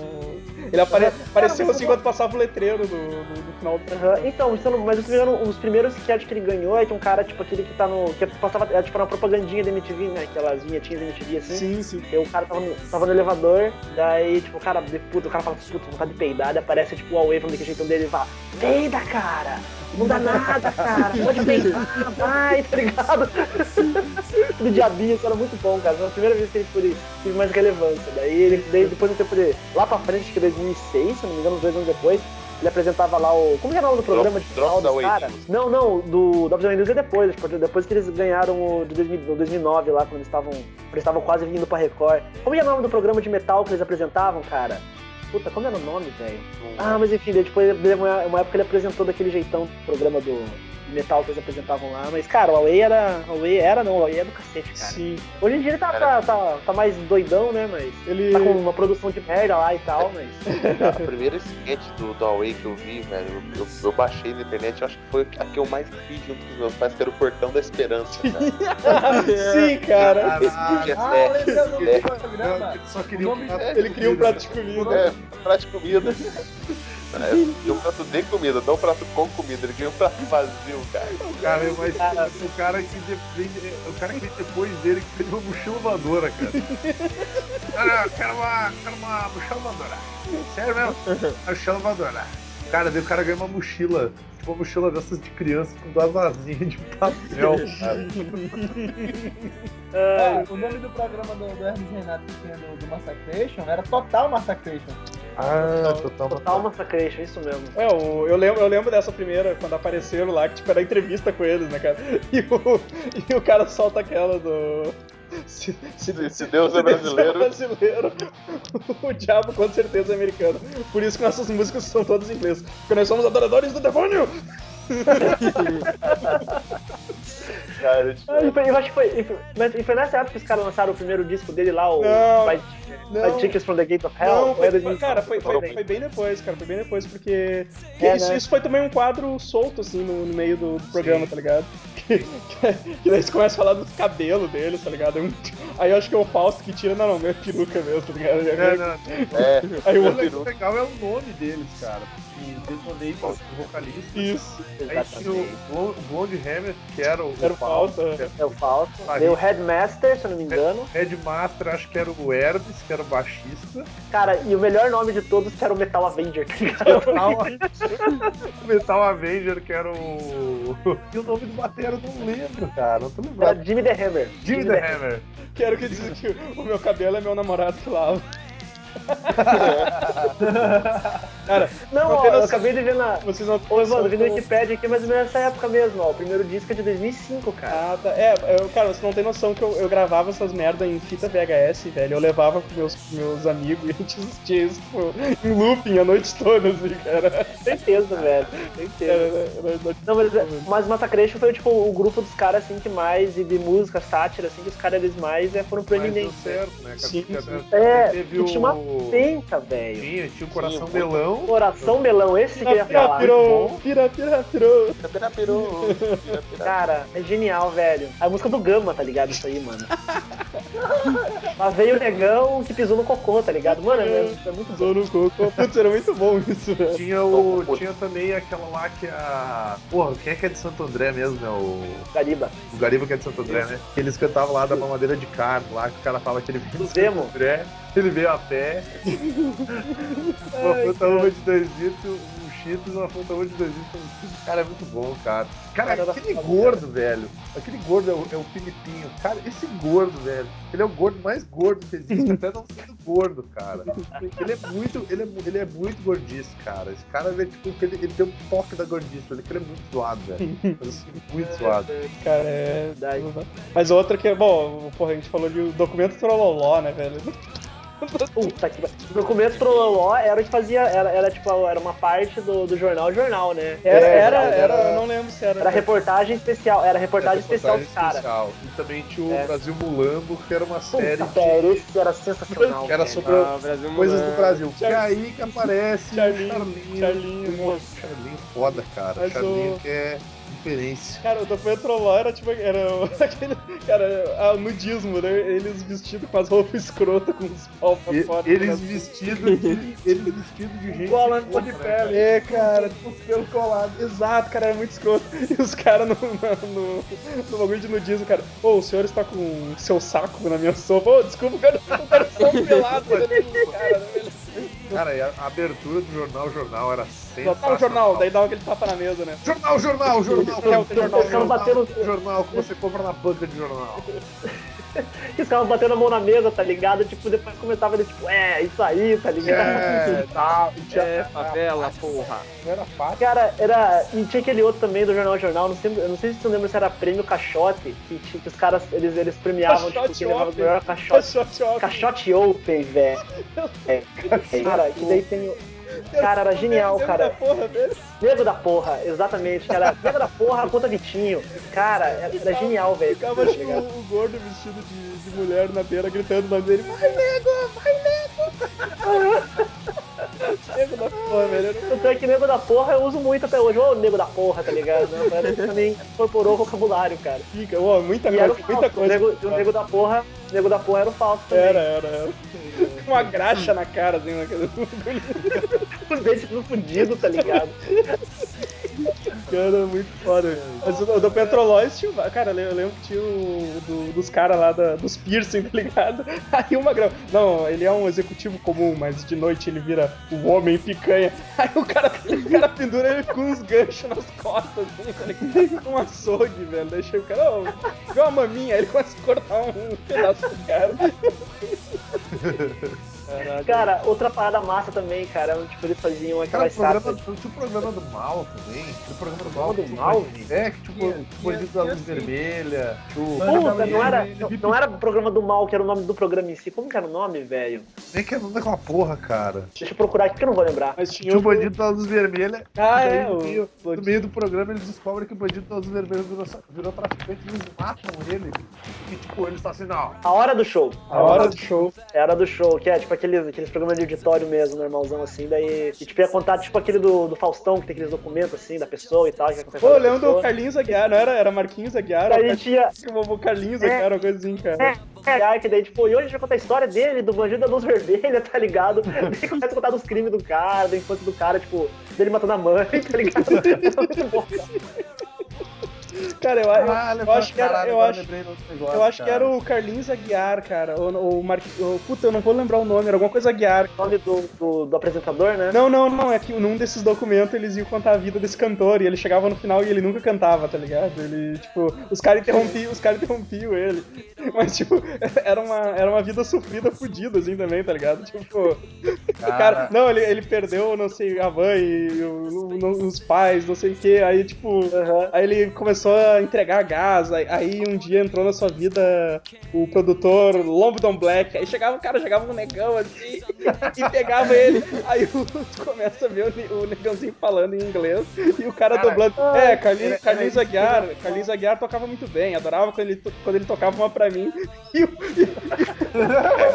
Ele apare... apareceu mas assim quando passava o letreiro do, do, do final do. Aham, Então, isso não- mas os primeiros, os primeiros sketches que ele ganhou é que um cara, tipo, aquele que tá no. que passava, era, tipo, uma propagandinha da MTV, né? Aquelas vinhetinhas da MTV assim. Sim, sim. E o cara tava no, tava no elevador, daí, tipo, o cara, puta, o cara fala, puta, vontade de peidar, daí aparece, tipo, o Huawei falando daquele jeitão dele e fala, peida, cara! Não dá nada, cara! Pode peidar, vai, tá ligado? Do diabinho, isso era muito bom, cara. Foi a primeira vez que ele foi, teve mais relevância. Daí, ele, daí depois do tempo de. Lá pra frente, acho que 2006, se não me engano, uns dois anos depois, ele apresentava lá o. Como que é o nome do programa de Drop final da dos Way caras? Não, não, do Drops News é depois, tipo, depois que eles ganharam o de 2000 no 2009 lá, quando eles estavam eles estavam quase vindo pra Record. Como é o nome do programa de metal que eles apresentavam, cara? Puta, como era o nome, velho? Ah, mas enfim, depois, uma, época ele apresentou daquele jeitão o programa do metal que eles apresentavam lá. Mas, cara, o Huawei era. O Huawei era, não, o Huawei é do cacete, cara. Sim. Hoje em dia ele tá, tá, tá, tá mais doidão, né? Mas. Ele. Tá com uma produção de merda lá e tal, mas. A primeira sketch do, do Huawei que eu vi, velho, eu, eu- eu baixei na internet, eu acho que foi a que eu mais vi junto com os meus pais, que era o Portão da Esperança, cara. Sim, cara. Caralho. Ah, é, é. do programa. Ele só queria um prato Ele cria um prato de comida. É, prato de comida. Um prato de comida, não um prato com comida, ele queria um prato vazio, cara. Cara, mas o cara que de- vem, o cara que depois dele que fez uma mochila voadora, cara. Cara, eu quero uma, quero uma mochila voadora. Sério mesmo? Mochila voadora. Cara, daí o cara ganha uma mochila, tipo uma mochila dessas de criança com duas asinhas de papel, cara. Ah, o nome do programa do, do Hermes Renato que tinha do, do Massacration era Total Massacration. Ah, total, Total Massacration, isso mesmo. É, o- eu, lembro, eu lembro dessa primeira, quando apareceram lá, que tipo, era entrevista com eles, né, cara? E o, e o cara solta aquela do. Se, Se, se Deus é brasileiro, brasileiro, o diabo com certeza é americano. Por isso que nossas músicas são todas em inglês. Porque nós somos adoradores do demônio! cara, tipo, foi- Eu acho que foi, e foi, mas- foi nessa época que os caras lançaram o primeiro disco dele lá, o Não, Fight, não. From the Gate of Hell. Não, foi, é foi- 2005? cara, foi, foi, Foi foi bem depois, cara, foi bem depois, porque, É, isso, né? isso foi também um quadro solto, assim, no, no meio do, programa, tá ligado? Que, que, que daí você começa a falar do cabelo deles, tá ligado? Aí um- Aí eu acho que é o Fausto que tira, não, não, é peruca mesmo, tá ligado? É, não, é, Aí o o legal- legal é o nome deles, cara. Porque Detonate, o vocalista. Isso, Aí tinha o Blonde- Hammer, que era o, era o Fausto. é. É o Fausto. Ah, Veio o. Headmaster, se eu não me engano. Headmaster, acho que era o Hermes, que era o baixista. Cara, e o melhor nome de todos que era o Metal Avenger, tá o Metal Avenger, que era o. E o nome do batera eu não lembro, cara. Não tô Era lembrado. Jimmy the Hammer. Jimmy the Hammer. Quero que diz que o meu cabelo é meu namorado que lava. Cara, Não, Não ó, tem eu acabei de ver na. vocês não Ô, Evandro, vi no Wikipedia aqui, mas nessa época mesmo, ó. O primeiro disco é de 2005, cara. Ah, tá. É, eu, cara, você não tem noção que eu, eu gravava essas merda em fita VHS, velho. Eu levava pros meus, meus amigos e a gente assistia isso tipo, em looping a noite toda, assim, cara. Certeza, velho. Era, Certeza. era, era- Não, mas, mas Massacration foi, tipo, o grupo dos caras, assim, que mais, e de música, sátira, assim, que os caras, eles mais é, foram Mas deu proeminentes. certo, né, cara? Sim, sim. É, teve que tinha uma o. penca, velho. Tinha, tinha o Coração Sim, Melão. Coração melão, esse que eu ia falar. pira, pira, pirou. pira, pirou, pira, bom. pira. Cara, é genial, velho. A música do Gama, tá ligado? Isso aí, mano. Lá veio o negão que pisou no cocô, tá ligado? Mano, é, é muito bom. Pisou no coco. Putz, era muito bom isso, velho. Tinha, o, tinha também aquela lá que a. Porra, quem é que é de Santo André mesmo, né? O, Gariba. o Gariba que é de Santo André, né? Que eles cantavam lá da mamadeira de carne, lá que o cara fala que ele veio Do Zemo. André, ele veio a pé. uma fruta uma de dois litros, um Cheetos, uma fruta uma de dois litros. Cara, é muito bom, cara. Cara, Cara, aquele gordo, velho. Aquele gordo é o, é o Filipinho. Cara, esse gordo, velho. Ele é o gordo mais gordo que existe, até não sendo gordo, cara. Ele é muito, ele é, ele é muito gordice, cara. Esse cara, ele, é, tipo, ele, ele tem um toque da gordice, ele, ele é muito zoado, velho. Mas, assim, muito zoado. Cara, é. Mas outra que é. Bom, porra, a gente falou de documento Trololó, né, velho? Puta que pariu. O documento Trololó era o que fazia. Era, era tipo, era uma parte do, do jornal jornal, né? Era, É, era, era- era, eu não lembro se era. Era reportagem especial, era reportagem especial do cara. E também tinha o É. Brasil Mulambo, que era uma série Puta, velho, esse era sensacional. que era sobre Ah, coisas do. Brasil. Que é Char- aí que aparece Charlinho, o Charlinho. Charlinho, Charlinho foda, cara. Mas Charlinho o- que é diferença. Cara, o documento Trololó era tipo. Era aquele. Cara, ah, nudismo, né? Eles vestidos com as roupas escrotas, com os pau pra fora. eles né? vestidos de. Eles vestidos de gente. Colando de né, pele. É, cara, tipo, os pelos colados. Exato, cara, era muito escroto. E os caras no, no, no, bagulho de nudismo, cara. Ô, o senhor está com seu saco na minha sopa. Ô, desculpa, cara, o cara só pelado. né, cara. Cara, e a abertura do jornal, jornal era sensacional. tá o jornal, daí dava aquele tapa na mesa, né? Jornal, jornal, jornal. É, o jornal, caras batendo, Jornal que você compra na banca de jornal. Os caras batendo a mão na mesa, tá ligado? Tipo, depois comentava ele, tipo, é, isso aí, tá ligado? É, tá. E tinha- É, favela, porra. Não era fácil. Cara, era. E tinha aquele outro também do Jornal Jornal, não sei, eu não sei se você lembra se era prêmio Caixote, que, tinha- que os caras, eles, eles premiavam, tipo, Caixote quem levava o melhor caixote. Caixote Open, velho. É, cara, que daí tem. Cara, era genial, Lembra cara. da porra? Nego da porra, exatamente, cara. Nego da porra contra Vitinho. Cara, era, era genial, velho. Ficava tipo, o gordo vestido de, de mulher na beira gritando o nome dele. Vai, nego! Vai, nego! nego da porra, velho. Tanto é que nego da porra eu uso muito até hoje. Ô, nego da porra, tá ligado? Parece que também incorporou o vocabulário, cara. Fica, ó, muita era o coisa, muita falso. O coisa. nego, o nego da porra, o nego da porra era o falso também. Era, era, era. Uma graxa na cara, assim, naquele Os dentes tudo fudido, tá ligado? Cara, muito foda. Mas o do Petrolóis tinha. Cara, eu lembro que tinha o do- dos caras lá da- dos piercing, tá ligado? Aí uma grava. Não, ele é um executivo comum, mas de noite ele vira o homem picanha. Aí o cara, o cara pendura ele com uns ganchos nas costas, assim, tá? Com um açougue, velho. Deixa o cara, ó, igual uma maminha, aí ele começa a cortar um pedaço do cara. Caraca. Cara, outra parada massa também, cara. Tipo, eles faziam Cara, o aquelas programa, tinha o programa do mal também. Tinha o programa do mal. do mal? É, que tipo, o Bandido da Luz Vermelha. tinha o- Puta, não era, não, não era o programa do mal, que era o nome do programa em si. Como que era o nome, velho? Nem que é aquela porra, cara. Deixa eu procurar aqui que eu não vou lembrar. Mas tinha Tinha o o. Bandido da Luz Vermelha. Ah, é, no, o- meio, no meio do programa eles descobrem que o Bandido da Luz Vermelha virou, virou traficante e eles matam ele. E tipo, ele está assim, não. A hora do show. A hora do show. Era do show, que é tipo aqueles, aqueles programas de auditório mesmo, normalzão assim. Daí. E tipo, ia contar tipo aquele do, do Faustão, que tem aqueles documentos assim da pessoa e tal. Que Pô, eu lembro do. Carlinhos Aguiar, não era? Era Marquinhos Aguiar? Daí Daí tinha. o Carlinhos É. Aguiar, uma coisa assim, cara. É, é, que daí, tipo, e hoje a gente vai contar a história dele, do bandido da luz vermelha, tá ligado? Daí começa a contar dos crimes do cara, da infância do cara, tipo, dele matando a mãe, tá ligado? Muito bom, cara. Cara, eu, eu, Caralho, eu acho que era, caralho, eu acho, negócio, eu acho que cara. era o Carlinhos Aguiar, cara. Ou, ou Mar... ou- Puta, eu não vou lembrar o nome, era alguma coisa Aguiar. O nome do, do, do apresentador, né? Não, não, não, é que num desses documentos eles iam contar a vida desse cantor e ele chegava no final e ele nunca cantava, tá ligado? Ele, tipo, os caras interrompiam, os caras interrompiam ele. Mas, tipo, era uma, era uma vida sofrida, fudida, assim, também, tá ligado? Tipo, o cara, não, ele, ele perdeu, não sei, a mãe, o- o- os pais, não sei o que, aí, tipo, Aham. Aí ele começou a entregar gás, aí, aí um dia entrou na sua vida o produtor Lombardon Black, aí chegava o cara, chegava um negão assim, e pegava ele, aí o, começa a ver o, o negãozinho falando em inglês, e o cara, Cara, dublando, é, Carlinhos, Aguiar, Carlinhos Aguiar tocava muito bem, adorava quando ele, quando ele tocava uma pra mim, e o,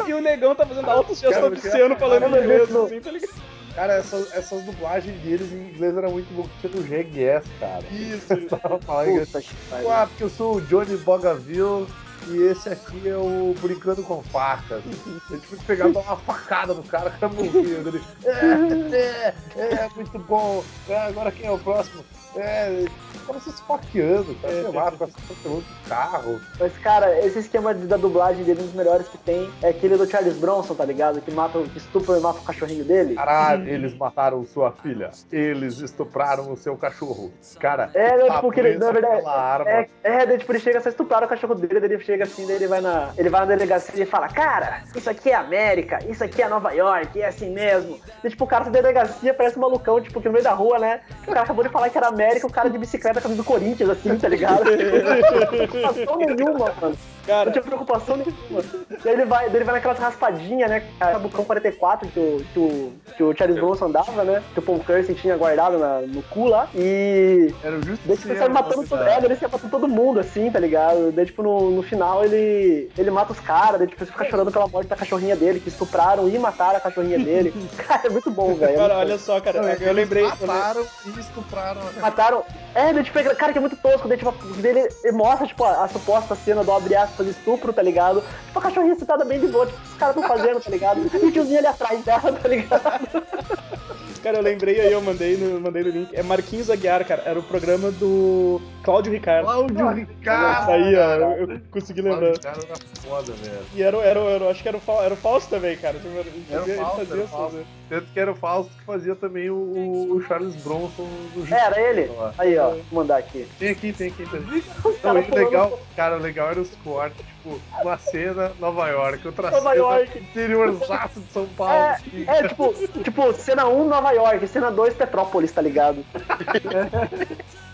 e, e o negão tá fazendo altos gestos obscenos falando em inglês, assim, tá ligado? Cara, essas, essas dublagens deles em inglês eram muito bom. Tinha do Jegues, cara. Isso, Tava falando que Puta que pariu. Ah, porque eu sou o Johnny Bogaville e esse aqui é o Brincando com Facas. Ele tipo pegar e dar uma facada no cara, o cara morrendo. Ele, é, é, é, muito bom. É, agora quem é o próximo? É, ficava se esfaqueando, cara, sei lá, ficava se atropelando do carro. Mas, cara, esse esquema de- da dublagem dele, um dos melhores que tem, é aquele do Charles Bronson, tá ligado? Que mata, que estupra e mata o cachorrinho dele. Caralho, eles mataram sua filha. Eles estupraram o seu cachorro. Cara, É, né, tá tipo, que ele, na verdade, é, é, daí, tipo, ele chega a estuprar o cachorro dele, daí ele chega assim, daí ele vai na, ele vai na delegacia e fala, cara, isso aqui é América, isso aqui é Nova York, é assim mesmo. E, tipo, o cara da delegacia parece um malucão, tipo, que no meio da rua, né, o cara acabou de falar que era América, o cara de bicicleta camisa do Corinthians, assim, tá ligado? Não nenhuma, mano. Cara, Não tinha preocupação nenhuma. E aí ele vai, daí ele vai naquelas raspadinhas, né? A Bucão 44 que o, que o, que o Charles Bronson andava, né? Que o Paul Kersey tinha guardado na- no cu lá. E. Era o Daí tipo, ele sai matando todo mundo, ele sai matando todo mundo, assim, tá ligado? Daí, tipo, no, no final ele. ele mata os caras, daí tipo, ele fica chorando pela morte da cachorrinha dele, que estupraram e mataram a cachorrinha dele. Cara, é muito bom, velho. é cara, olha só, cara, Não, eu lembrei. eu le- Mataram e estupraram Mataram. É, daí, tipo, é- cara, que é muito tosco. Daí, tipo, dele, ele mostra, tipo, a, a suposta cena do abre aspas estupro, tá ligado? Tipo, a cachorrinha sentada bem de boa, tipo, os caras estão fazendo, tá ligado? E o tiozinho ali atrás dela, tá ligado? Cara, eu lembrei aí, eu mandei no, mandei no link. É Marquinhos Aguiar, cara. Era o programa do Cláudio Ricardo. Cláudio Ricardo. Aí, ó, eu, eu consegui lembrar. Cláudio Ricardo era foda, velho. E era, o- era, era, acho que era o, Fau- era o Fausto também, cara. Tipo, Ele Era o fazia- ele Fausto, fazia era Fausto. Tanto que era o Fausto que fazia também o, o Charles Bronson do É, era ele? Lá. Aí, ó, vou mandar aqui. Tem aqui, tem aqui. Tem. Os Não, caras e o legal, cara, o legal era os cortes, tipo, uma cena Nova York, outra Nova cena York. interiorzaço de São Paulo. É, é, tipo, tipo, cena 1, Nova York, cena 2, Petrópolis, tá ligado?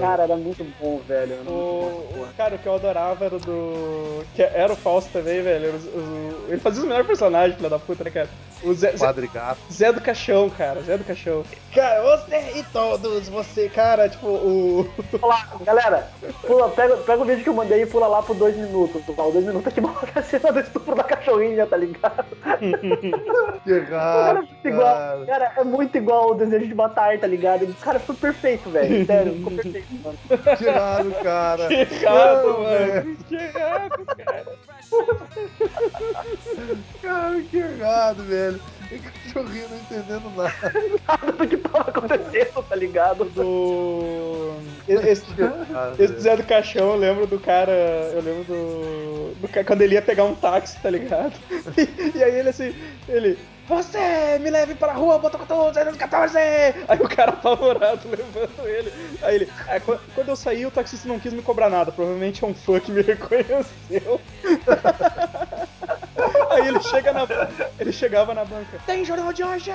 Cara, era muito bom, velho. Era muito bom, O, o- cara, o que eu adorava era do. Que era o Fausto também, velho. Era os- os- ele fazia os melhores personagens, filha da puta, né, cara? O Zé, Zé, do Caixão, cara. Zé do Caixão. Cara, você e todos, você, cara, tipo, o. Pula lá, galera, pula, pega, pega o vídeo que eu mandei e pula lá por dois minutos. Tá? O dois minutos que mostra a cena do estupro da cachorrinha, tá ligado? Que Cara, é errado, muito igual, cara. cara, é muito igual o desejo de matar, tá ligado? Cara, foi perfeito, velho. Sério, ficou perfeito, mano. Que errado, cara. Que errado, mano. velho. Que errado, cara. Cara, que errado, velho. E cachorrinho não entendendo nada. Nada do que tava acontecendo, tá ligado? Do. Esse, esse Zé do Caixão, eu lembro do cara. Eu lembro do. do quando ele ia pegar um táxi, tá ligado? E, aí ele assim, ele. Você me leve pra rua, bota 14, 14! Aí o cara apavorado levando ele. Aí ele. "Ah, qu- quando eu saí, o taxista não quis me cobrar nada. Provavelmente é um fã que me reconheceu. Aí ele chega na. Ele chegava na banca. Tem jornal de hoje!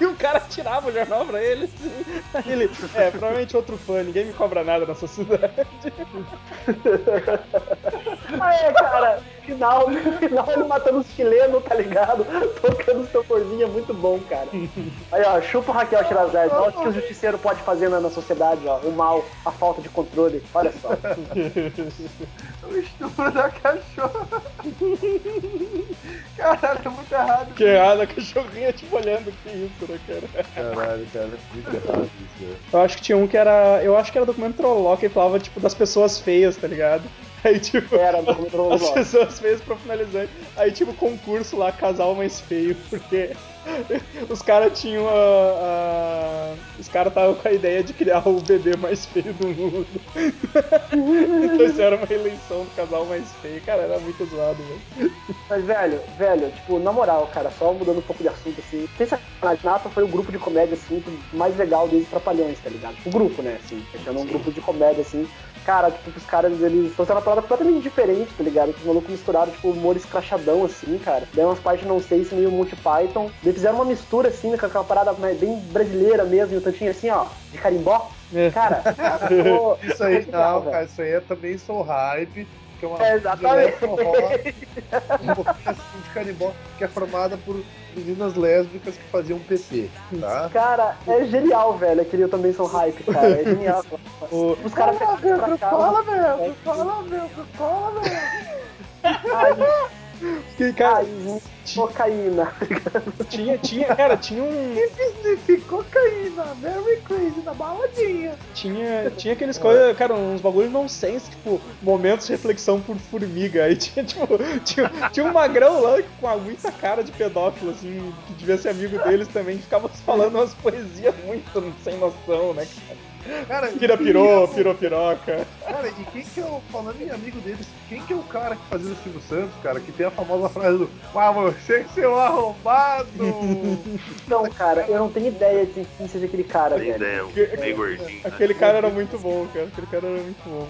E o cara tirava o jornal pra ele. assim. Aí ele. É, provavelmente outro fã, ninguém me cobra nada nessa cidade. Ah, é, cara, final, final ele matando os chilenos, tá ligado? Tocando seu corzinho é muito bom, cara. Aí, ó, chupa o Raquel Shirazade. Olha o que o justiceiro pode fazer na, na sociedade, ó. O mal, a falta de controle. Olha só. O estupro da cachorra. Caralho, é muito errado. Que errado, a cachorrinha tipo olhando, que isso, né, cara? Caralho, cara. Muito errado isso, velho. Eu acho que tinha um que era. Eu acho que era documento Trolló que falava, tipo, das pessoas feias, tá ligado? Aí, tipo. Era, As pessoas feias profissionalizantes. Aí, tipo, concurso lá, casal mais feio, porque os caras tinham a, a- Os caras estavam com a ideia de criar o bebê mais feio do mundo. então isso era uma eleição do casal mais feio. Cara, era muito zoado, velho. Mas, velho, velho, tipo, na moral, cara, só mudando um pouco de assunto, assim, sem sacanagem, Nata foi o grupo de comédia, assim, mais legal desde Trapalhões, tá ligado? O grupo, né, assim, fechando um grupo de comédia, assim, cara, tipo, os caras, eles trouxeram uma parada completamente diferente, tá ligado? Que os malucos misturaram, tipo, humor escrachadão, assim, cara. Daí umas partes, não sei, se meio Monty Python. Daí fizeram uma mistura, assim, com aquela parada mais- bem brasileira mesmo, e um tantinho assim, ó, de carimbó. É. Cara, Isso aí, legal, não, cara, isso aí é também sou hype. Que é uma É, exatamente. um pouquinho assim de carimbó, que é formada por meninas lésbicas que faziam PT, tá? Cara, é genial, velho. Aquele eu também sou hype, cara. É genial. O- Os caras ficam pra cá. Fala, meu, fala, meu, fala, meu. Ai, Que, cara, Aí, cocaína. tinha, tinha, cara, tinha um. Significou cocaína, very crazy, na baladinha. Tinha, tinha aqueles coisas, cara, uns bagulhos nonsense, tipo, momentos de reflexão por formiga. Aí tinha, tipo, tinha, tinha um magrão lá com muita cara de pedófilo, assim, que devia ser amigo deles também, que ficava falando umas poesias muito sem noção, né, cara? Cara, Pira pirou, pirou piroca. Cara, e quem que é o. Falando em amigo deles, quem que é o cara que fazia o Silvio Santos, cara, que tem a famosa frase do Ah, você seu arrombado! Então, cara, eu não tenho ideia de quem seja aquele cara, Tem velho. ideia, um meio gordinho. né? Aquele cara era muito bom, cara. Aquele cara era muito bom.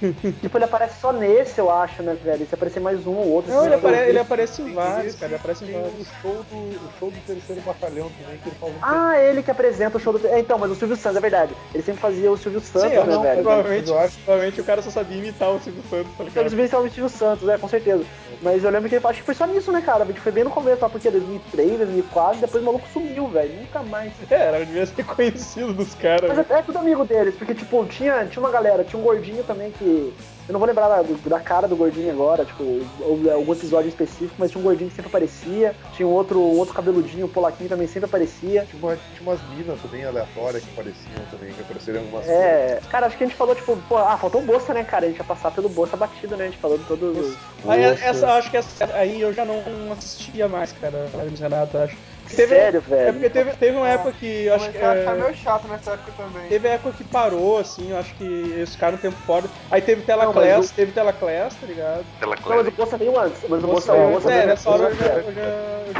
velho. Tipo, ele aparece só nesse, eu acho, né, velho? Se aparecer mais um ou outro. Não, assim, ele, eu apare, ele aparece em vários, esse, cara. Ele aparece em vários. o show do, o show do terceiro batalhão também, que ele um Ah, ele que apresenta o show do. É, então, mas o Silvio Santos, é verdade. Ele sempre fazia o Silvio Santos, Sim, né, não, velho? provavelmente, Eu acho- provavelmente o cara só sabia imitar o Silvio Santos, tá Eles ligado? viram o Silvio Santos, é, com certeza. Mas eu lembro que ele acho que foi só nisso, né, cara? Foi bem no começo, lá porque 2003, 2004, depois o maluco sumiu, velho. Nunca mais. É, era, devia ser conhecido dos caras. Mas é, é tudo amigo deles, porque, tipo, tinha, tinha uma galera, tinha um gordinho também que. Eu não vou lembrar da, da cara do gordinho agora, tipo, ou, algum episódio específico, mas tinha um gordinho que sempre aparecia. Tinha um outro, um outro cabeludinho, um polaquinho também sempre aparecia. Tinha, uma- tinha umas minas também aleatórias que apareciam também, que apareceram algumas É, cara, acho que a gente falou, tipo, pô, ah, faltou o Bolsa, né, cara? A gente ia passar pelo Bolsa batido, né? A gente falou de todos os. Aí, essa, acho que essa, aí eu já não assistia mais, cara. Hermes Renato, acho. Teve, Sério, É velho. porque teve, teve uma época que eu acho que. Achar é, meio chato nessa época também. Teve época que parou, assim, eu acho que eles ficaram um tempo fora. Aí teve Telaclass, mas teve Telaclass, tá ligado? Não, mas o. Bolsa veio antes. Mas o Bolsa, Nossa, o Bolsa é, veio nessa hora eu antes, já, né? eu já,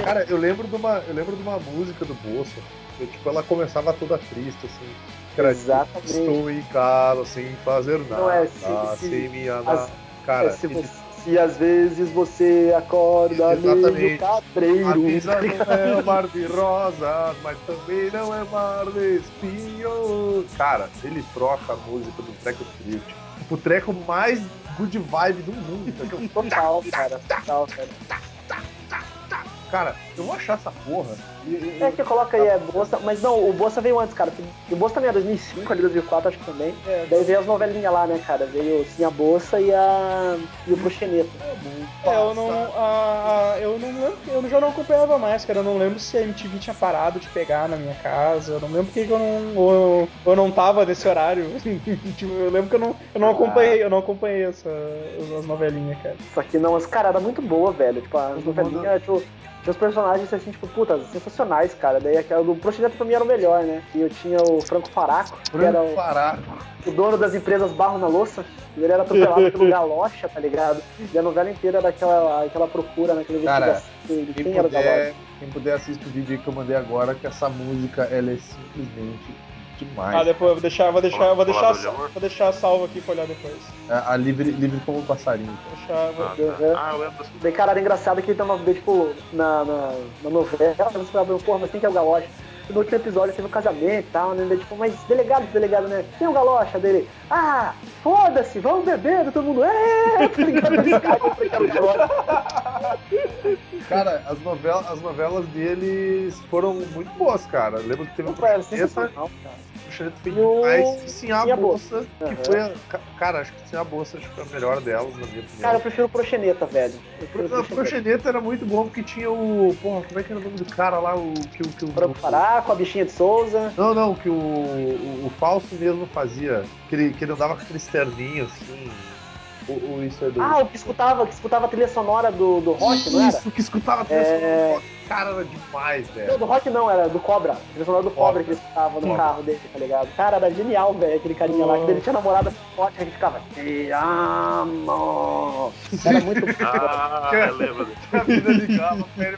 eu Cara, eu lembro de uma, eu lembro de uma música do Bolsa, tipo, ela começava toda triste, assim. Era, tipo, Exatamente. Estou em casa sem fazer nada, Não, é, se- se- sem me as- amar. Cara, É, se, de- você- se às vezes você acorda meio Exatamente. a cabreiro. vida não é um mar de rosas, mas também não é mar de espinhos. Cara, ele troca a música do treco triste. Tipo, o treco mais good vibe do mundo? Total, cara. Total, cara. Cara, eu vou achar essa porra. E, e- É que coloca aí, é Bolsa. Mas não, o Bolsa veio antes, cara. O Bolsa também é 2005, ali 2004, acho que também. É, Daí veio as novelinhas lá, né, cara? Veio sim a Bolsa e a. e o Proxeneta. É, eu não. a- a- eu não lembro. Eu já não acompanhava mais, cara. Eu não lembro se a MTV tinha parado de pegar na minha casa. Eu não lembro porque que eu não. Ou eu, não tava nesse horário. Tipo, eu lembro que eu não, eu não acompanhei, eu não acompanhei essa, as novelinhas, cara. Só que não, as cara, era muito boa, velho. Tipo, as novelinhas, tipo. Tinha os personagens assim, tipo, puta, sensacionais, cara. Daí aquela do Proxeneta pra mim era o melhor, né? E eu tinha o Franco Faraco, que era o, Pará. o dono das empresas Barro na Louça. E ele era atropelado pelo Galocha, tá ligado? E a novela inteira era aquela, aquela procura, naquele Cara, investigação de Quem quem puder, quem puder assistir o vídeo aí que eu mandei agora, que essa música ela é simplesmente demais. Ah, depois eu vou deixar, vou deixar, vou deixar, vou deixar salvo aqui pra olhar depois. A, a livre, livre como um passarinho. Vou deixar, vou- Ah, Uhum. tá. Ah, eu lembro. Daí, cara, era engraçado que ele tava, daí, tipo, na, na, na novela, você falava, porra, mas quem que é o Galocha? No último episódio teve um casamento e tal, né? Daí, tipo, mas delegado, delegado, né? Quem é o Galocha dele? Ah, foda-se, vamos beber, todo mundo, é, tá ligado? Cara, as novelas, as novelas deles foram muito boas, cara. Eu lembro que teve um sensacional, cara. O o- demais. E sim a a bolsa, que Aham. foi a. ca- Cara, acho que sim a bolsa acho que foi a melhor delas, na minha opinião. Cara, eu prefiro o Proxeneta, velho. A Proxeneta era muito bom porque tinha o. Porra, como é que era o nome do cara lá? O que o. Que o Franco Faraco, a bichinha de Souza. Não, não, que o, o, o Fausto mesmo fazia. Que ele, que ele andava com aqueles terninhos assim. O, o- isso é do. Ah, o que escutava, que escutava a trilha sonora do, do rock, não era? Isso, que escutava a trilha É. sonora do rock. Cara, era demais, Não, velho. do rock não, era do Cobra. Trilha sonora do Cobra que ele escutava no Cobra. carro dele, tá ligado? Cara, era genial, velho, aquele carinha lá. Que ele tinha namorada forte, que ele ficava. Te amo. Era muito bom. Ah, eu lembro. A vida ligava pra ele,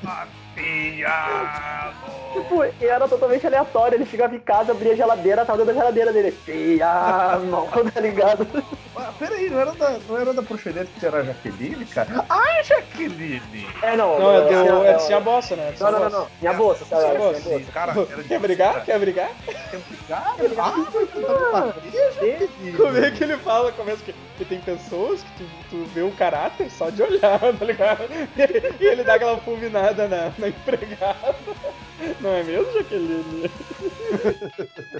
te amo. Tipo, era totalmente aleatório. Ele chegava em casa, abria a geladeira, tava dentro da geladeira dele. Te amo, tá ligado? Ah, peraí, não era da, não era da Proxeneta que era a Jaqueline, cara? Ai, Jaqueline! É, não. Não, é assim, do. É Bossa, né? Não, não, não, não. Minha bolsa, sabe? Minha bolsa. bolsa. Cara, era Quer brigar? cara. Quer brigar? Quer brigar? Ah, mas tu tá. Como é que ele fala? Começa que, que tem pessoas que tu, tu vê um caráter só de olhar, tá ligado? E ele dá aquela fulminada na, na empregada. Não é mesmo, Jaqueline?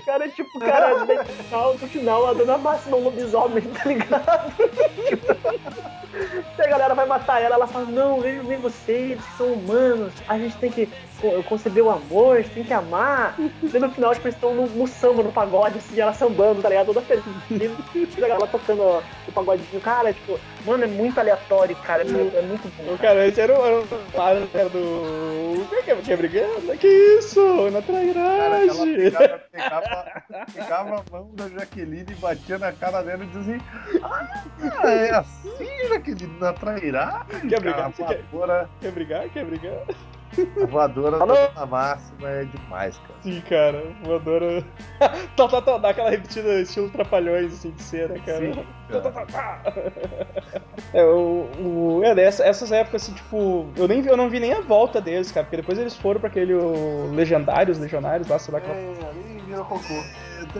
Cara, tipo, cara, no final, no final, a dona Máxima é um lobisomem, tá ligado? Se a galera vai matar ela, ela fala, não, vem, vem vocês, que são humanos, a gente tem que co- conceber o amor, a gente tem que amar. E no final, tipo, eles estão no, no samba, no pagode, assim, ela sambando, tá ligado? Toda feliz. E a galera tocando ó, o pagodinho. Cara, tipo, mano, é muito aleatório, cara, é, muito- é muito bom. O cara, esse era o, era cara do. Que é, quer brigando? Que isso? Na Cara, ela trairagem. pegava, pegava, pegava a mão da Jaqueline e batia na cara dela e dizia assim: Ah, é assim, Jaqueline, na trairagem. Quer cara, brigar? A Você quer- voadora, Quer brigar? Quer brigar? a voadora Alô? da Dona Máxima é demais, cara. Sim, cara. Voadora. tá, tá, tá, dá aquela repetida estilo trapalhões, assim, de cena, cara. Sim, Tá, tá, cara. tá, tá. É, o, o, é dessa, essas épocas, assim, tipo, eu, nem, eu não vi nem a volta deles, cara, porque depois eles foram pra aquele o, Legendários, Legionários, lá, sei lá. É, ali virou cocô.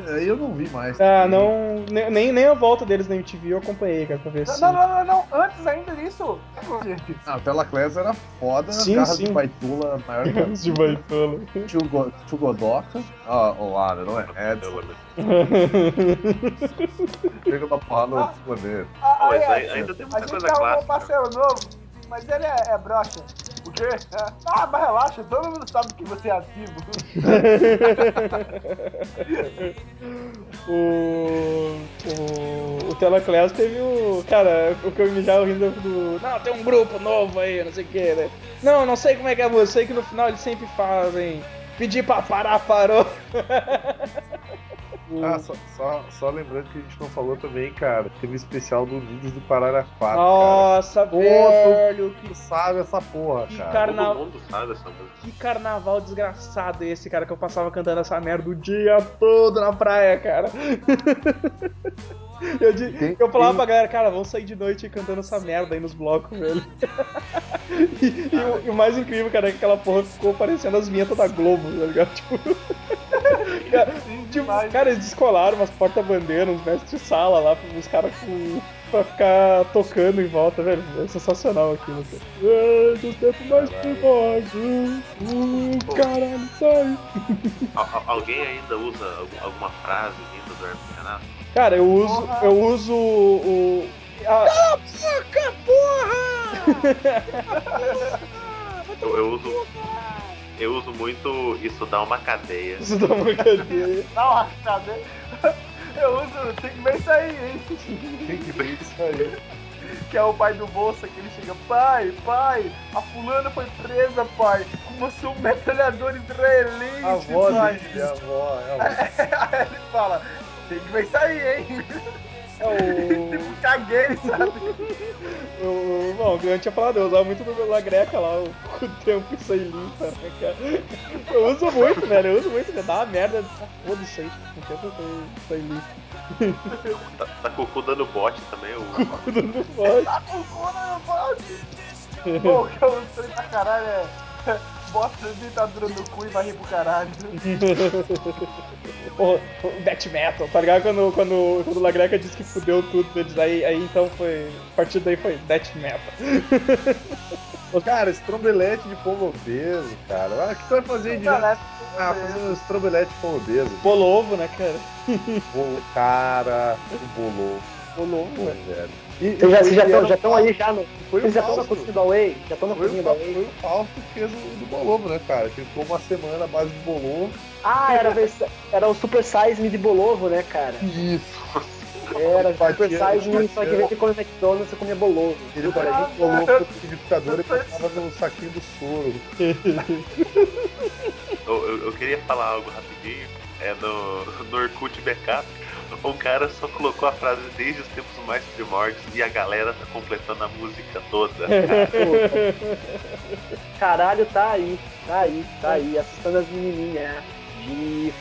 Aí eu não vi mais. Ah, não. ne- Nem, nem a volta deles na MTV eu acompanhei, cara, pra ver se. Não, não, não, não, antes ainda disso. Ah, a Tela Class era foda, Sim, garra sim. de baitula maior que Os de Baitola. a Tio Go- Tio Godoka. Ah, olá, não é? Edson. Chega da porrada no poder. ah, Mas aí, aí- ainda tem a muita gente coisa arrumou um clássica. parceiro novo, mas ele é, é broxa. É. Ah, mas relaxa, todo mundo sabe que você é ativo. o, o, o Telaclass teve o. Cara, o que eu me já rindo do. Não, tem um grupo novo aí, não sei o que, né? Não, não sei como é que é sei que no final eles sempre fazem. Pedir pra parar, parou. Ah, só, só, só lembrando que a gente não falou também, cara. Teve um especial do Unidos do Pararaquá. cara. Nossa, Pô, velho, que, Tu sabe essa porra, que, cara. carna... Todo mundo sabe essa música. que carnaval desgraçado esse, cara, que eu passava cantando essa merda o dia todo na praia, cara. Eu, di- Tem- eu falava tem- pra galera, cara, vamos sair de noite cantando essa merda aí nos blocos, velho. E, e o, e o mais incrível, cara, é que aquela porra ficou parecendo as vinhetas da Globo, tá ligado? Tipo. Cara, cara, eles descolaram umas porta-bandeiras, uns mestres de sala lá, os caras com. Pra ficar tocando em volta, velho. É sensacional aquilo, cara. É, dos tempos mais primórdios. Uh, caralho, sai. Al- al- alguém ainda usa algum- alguma frase vinda do Hermes Renato? Cara, eu uso. Porra. Eu uso o. a- Eu, eu uso. Eu uso muito isso dá uma cadeia. Isso dá uma cadeia. Dá uma rachada. Eu uso, tem que ver isso aí, hein? Tem que ver isso aí. Que é o pai do Bolsa, que ele chega, pai, pai, a fulana foi presa, pai, como se um metralhador israelense, A avó pai. dele, a avó, é a avó. Aí ele fala, tem que ver isso aí, hein? É tipo, caguei, sabe? o. o bom, o Grant tinha falado, eu usava muito do La Greca lá, o, o tempo isso aí limpa, né, cara? Eu uso muito, velho, eu uso muito, né? dá uma merda. Foda isso aí, o tempo isso aí limpa. Tá, tá com o cu dando bote também. O, Tudo não pode. Tá com cona, não pode. Pô, o que eu usei pra caralho é. Bota a ditadura no cu e vai rir pro caralho. o, o death metal, tá ligado? Quando, quando, quando o La Greca disse que fudeu tudo deles, aí, aí então foi. A partir daí foi death metal. Cara, estrombelete de povo obeso, cara. Ah, O que tu vai fazer de Ah, fazer um estrombelete de povo obeso. Bolovo, né, cara? Bolo, cara, o bolo. Bolovo, Pô, velho. E, Vocês já já estão o já tão aí já no. Foi o Vocês já estão na cozinha da Way? Já estão na cozinha o, da Fa- Way? foi o Fausto que fez o do Bolovo, né, cara? Que ficou uma semana à base de Bolovo. Ah, era, a era o Super Size Me de Bolovo, né, cara? Isso. Era Super Size Me, só que em vez de comer McDonald's, você comia Bolovo. Ele fazia gente. um Bolovo no liquidificador e passava no saquinho do soro. eu, eu- eu queria falar algo rapidinho. É no, no Orkut Backup. Um cara só colocou a frase desde os tempos mais primórdios e a galera tá completando a música toda. Caralho, tá aí, tá aí, tá aí, assustando as menininhas. De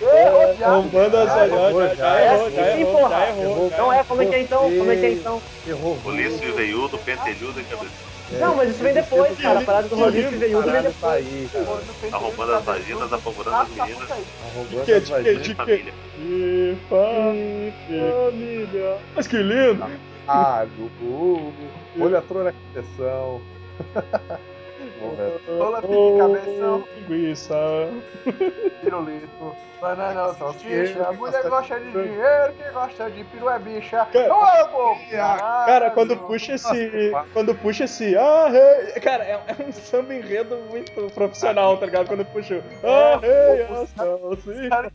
já- Roubando as olhos, já, errou, já errou, errou. Não é, como é que é então? Como é que é então? Errou. Polícia veiudo, pentelhudo e cabeça. Não, mas isso vem depois, cara. A parada do Rodrigo Veiudo vem depois. tá dele, as vaginas, tá apavorando as tá, meninas. Arrombando Que- as que- vaginas. que- E família. Família. Mas que lindo! Ah, Gugu. Olha a trona que pressão. Velho. Rola pique, cabeção. Linguiça. Pirulito. Banana, salsicha. Mulher gosta gosta de dinheiro, quem gosta de peru é bicha. Cara, Ô! Cara, quando puxa esse. Quando puxa esse. Ah, hey, cara, é, é um samba enredo muito profissional, tá ligado? Quando puxa. o, Ah, hey, ah,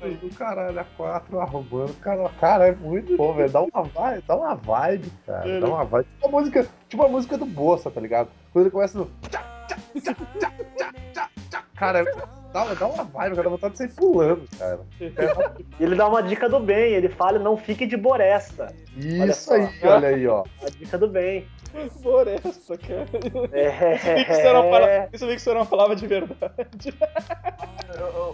velho. do caralho, a quatro arrumando. Cara, cara, é muito bom, velho. Dá uma vibe, dá uma vibe, cara. Dá uma vibe. A música, tipo a música do Bolsa, tá ligado? Quando ele começa no. Cara, dá, dá uma vibe, cara. Dá vontade de sair pulando, cara. E ele dá uma dica do bem, ele fala, não fique de boresta. Olha Isso só. aí, olha aí, ó. A dica do bem. Floresta, cara. É. Isso, vi que isso era uma palavra de verdade.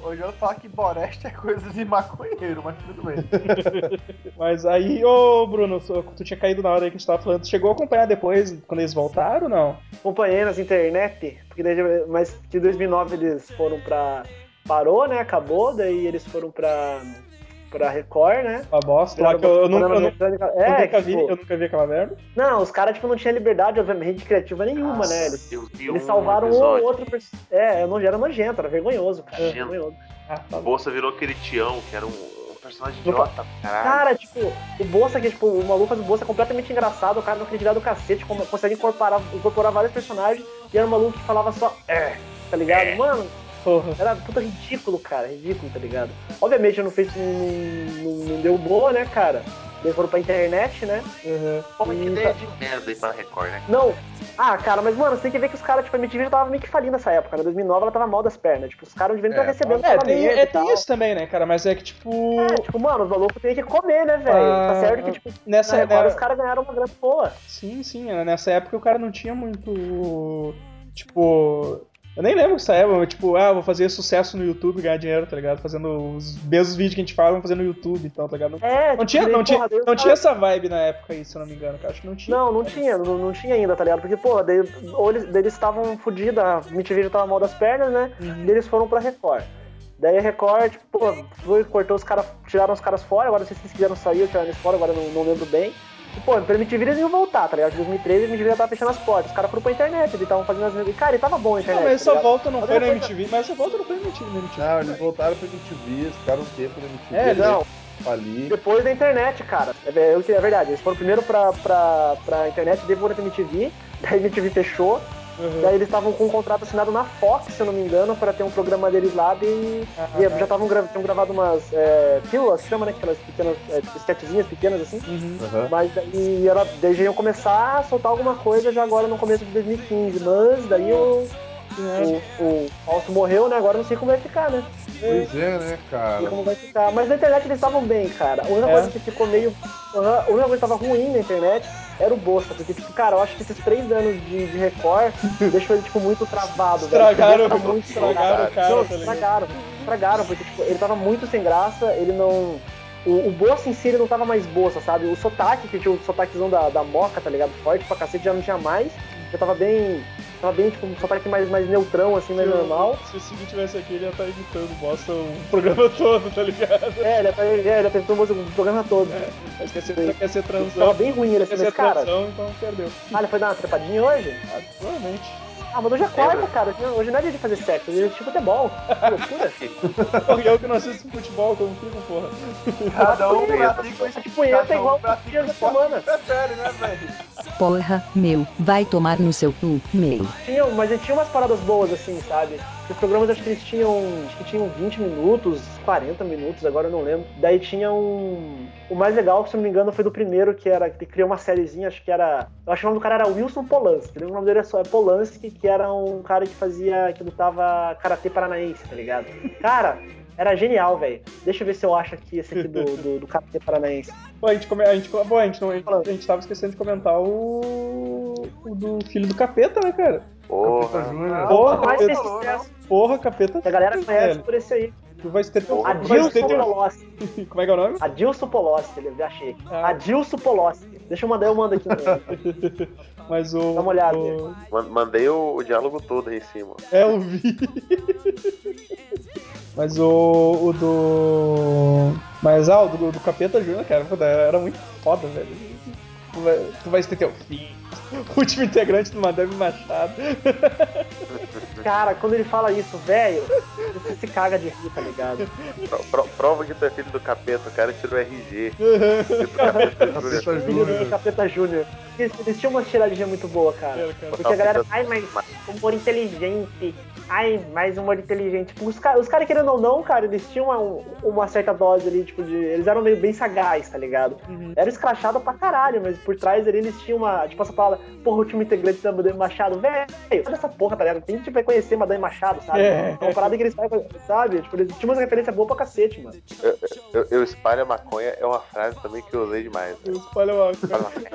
Hoje eu falo que Boreste é coisa de maconheiro, mas tudo bem. Mas aí, ô Bruno, tu tu tinha caído na hora aí que a gente tava falando. Tu chegou a acompanhar depois, quando eles voltaram ou não? Acompanhei nas internet, porque mas que em 2009 eles foram pra. Parou, né? Acabou, daí eles foram pra. pra Record, né? A bosta lá que eu, eu, nunca, eu, nunca- eu é, nunca vi, tipo, eu nunca vi aquela merda. Não, os caras, tipo, não tinham liberdade, obviamente, criativa nenhuma, né? Eles, eu eles um salvaram um episódio. ou outro. É, não era nojento, era vergonhoso, cara. Nojento. Vergonhoso. Ah, tá O Bolsa virou aquele Tião, que era um, personagem idiota, caralho. Cara, tipo, o Bolsa, que tipo, o maluco faz o Bolsa é completamente engraçado, o cara não acredita do cacete, como- consegue incorporar, incorporar vários personagens, e era um maluco que falava só, é, tá ligado? Mano, porra. era puta ridículo, cara, ridículo, tá ligado? Obviamente não fez, não, não- não deu boa, né, cara? Eles foram pra internet, né? Uhum. Pô, que e ideia tá- de merda aí pra Record, né? Não. Ah, cara, mas, mano, você tem que ver que os caras, tipo, a MTV já tava meio que falindo nessa época, né? 2009 ela tava mal das pernas. Tipo, os caras não deviam estar É, recebendo É, tem, é, e tem isso também, né, cara? Mas é que, tipo. É, tipo, mano, os malucos têm que comer, né, velho? Ah, tá certo que, tipo, Nessa, na Record né, os caras ganharam uma grana boa. Sim, sim. né, Nessa época o cara não tinha muito. Tipo. Eu nem lembro que essa época, tipo, ah, vou fazer sucesso no YouTube e ganhar dinheiro, tá ligado? Fazendo os mesmos vídeos que a gente fala, vamos fazer no YouTube e tal, tá ligado? É, não tipo, tinha, não, tinha, não tinha essa vibe na época aí, se eu não me engano, cara. Acho que não tinha. Não, não tinha, não, não tinha ainda, tá ligado? Porque, pô, daí, ou eles daí eles estavam fodidos, a MTV tava mal das pernas, né? Uhum. Daí eles foram pra Record. Daí a Record, tipo, pô, cortou os caras, tiraram os caras fora, agora se eles quiseram sair ou tiraram eles fora, agora não, não lembro bem. Pô, pra MTV eles iam voltar, tá ligado? Em 2013 a MTV já tava fechando as portas, os caras foram pra internet, eles estavam fazendo as... Cara, e tava bom a internet, Não, mas tá essa volta não Mas foi na MTV, mas essa volta não foi na MTV, na MTV. Não, eles voltaram pra MTV, ficaram um tempo na MTV. É, Não, ali. depois da internet, cara. É, é, é verdade, eles foram primeiro pra, pra, pra internet, depois pra MTV, daí a MTV fechou, Uhum. Daí eles estavam com um contrato assinado na Fox, se eu não me engano, para ter um programa deles lá e, Ah, e já estavam gra tinham gravado umas é, pílulas, chama, né? Aquelas pequenas é, sketchzinhas pequenas assim. Uhum. Mas daí, ela, daí já iam começar a soltar alguma coisa já agora no começo de 2015. Mas daí o, o, o Fausto morreu, né? Agora eu não sei como vai ficar, né? Pois é, né, Não sei cara? como vai ficar. Mas na internet eles estavam bem, cara. A única É. coisa que ficou meio. A única coisa que tava ruim na internet era o Bolsa. Porque, tipo, cara, eu acho que esses três anos de, de Record deixou ele, tipo, muito travado, velho. Estragaram, Ele tava muito estragaram o cara, Não, tá estragaram. Estragaram, porque, tipo, ele tava muito sem graça, ele não. O, o Bolsa em si ele não tava mais Bolsa, sabe? O sotaque, que tinha o sotaquezão da, da moca, tá ligado? Forte pra cacete, já não tinha mais. Já tava bem. Tava bem, tipo, um sotaque mais, mais neutrão, assim, mais normal. Se o Cid tivesse aqui, ele ia estar imitando o Bosta o programa todo, tá ligado? É, ele, é, ele apresentou o programa todo. Mas quer ser, quer ser Tava transão. bem ruim ele, assim, mas, cara. transão, então perdeu. Ah, ele foi dar uma trepadinha hoje? Ah, provavelmente. Ah, mas hoje é quarta, cara. Hoje não é dia de fazer sexo, hoje é de futebol. Que loucura. E eu que não assisto futebol, como fico, porra. Cada um punheta, pratica Essa de punheta é um igual pratica dias da semana. que prefere, né, velho? Porra, meu, vai tomar no seu cu, meu. Tinha, mas tinha umas paradas boas, assim, sabe? Os programas acho que eles tinham. Acho que tinham 20 minutos, 40 minutos, agora eu não lembro. Daí tinha um. O mais legal, se eu não me engano, foi do primeiro, que era. Que criou uma sériezinha, acho que era. Eu acho que o nome do cara era Wilson Polanski. O nome dele é só é Polanski, que era um cara que fazia. que lutava karatê paranaense, tá ligado? Cara, era genial, velho. Deixa eu ver se eu acho aqui esse aqui do, do, do karatê paranaense. Pô, a gente, come... a gente, pô, a gente, não... a gente, a gente tava esquecendo de comentar o... o do filho do capeta, né, cara? Capeta Porra. Júnior. Porra, capeta, fez sucesso. porra, capeta. A galera conhece velho. por esse aí. Tu vai ter teu... vai Adilson ter teu... Polossi. Como é que é o nome? Adilson Polossi, ele achei. Ah. Adilson Polossi. Deixa eu mandar, eu mando aqui. No... Mas o... Dá uma olhada. o- Man- Mandei o, o diálogo todo aí em cima. É, eu vi. Mas o, o do... Mas, ah, o do, do Capeta Júnior, cara, era muito foda, velho. Tu vai, tu vai ter teu fim. Último integrante do Madame Machado. Cara, quando ele fala isso, velho, você se caga de rir, tá ligado? Pro- pro- prova que tu é filho do capeta, o cara tirou RG. Capeta Filho do Júnior. Capeta Júnior. Eles, eles tinham uma tiradinha muito boa, cara. Porque a galera, ai, mas humor inteligente. Ai, mais humor inteligente. Tipo, os caras, os cara, querendo ou não, cara, eles tinham uma, uma certa dose ali, tipo, de. Eles eram meio bem sagaz, tá ligado? Uhum. Era escrachado pra caralho, mas por trás ali eles tinham uma. Tipo, essa palavra, porra, o último integrante da Madame Machado, velho, olha essa porra, tá ligado? Tem que vai conhecer Madame Machado, sabe? É. É uma parada que eles fazem, sabe? Tipo, eles tinham uma referência boa pra cacete, mano. Eu, eu espalho a maconha é uma frase também que eu usei demais. né? Eu espalho a maconha.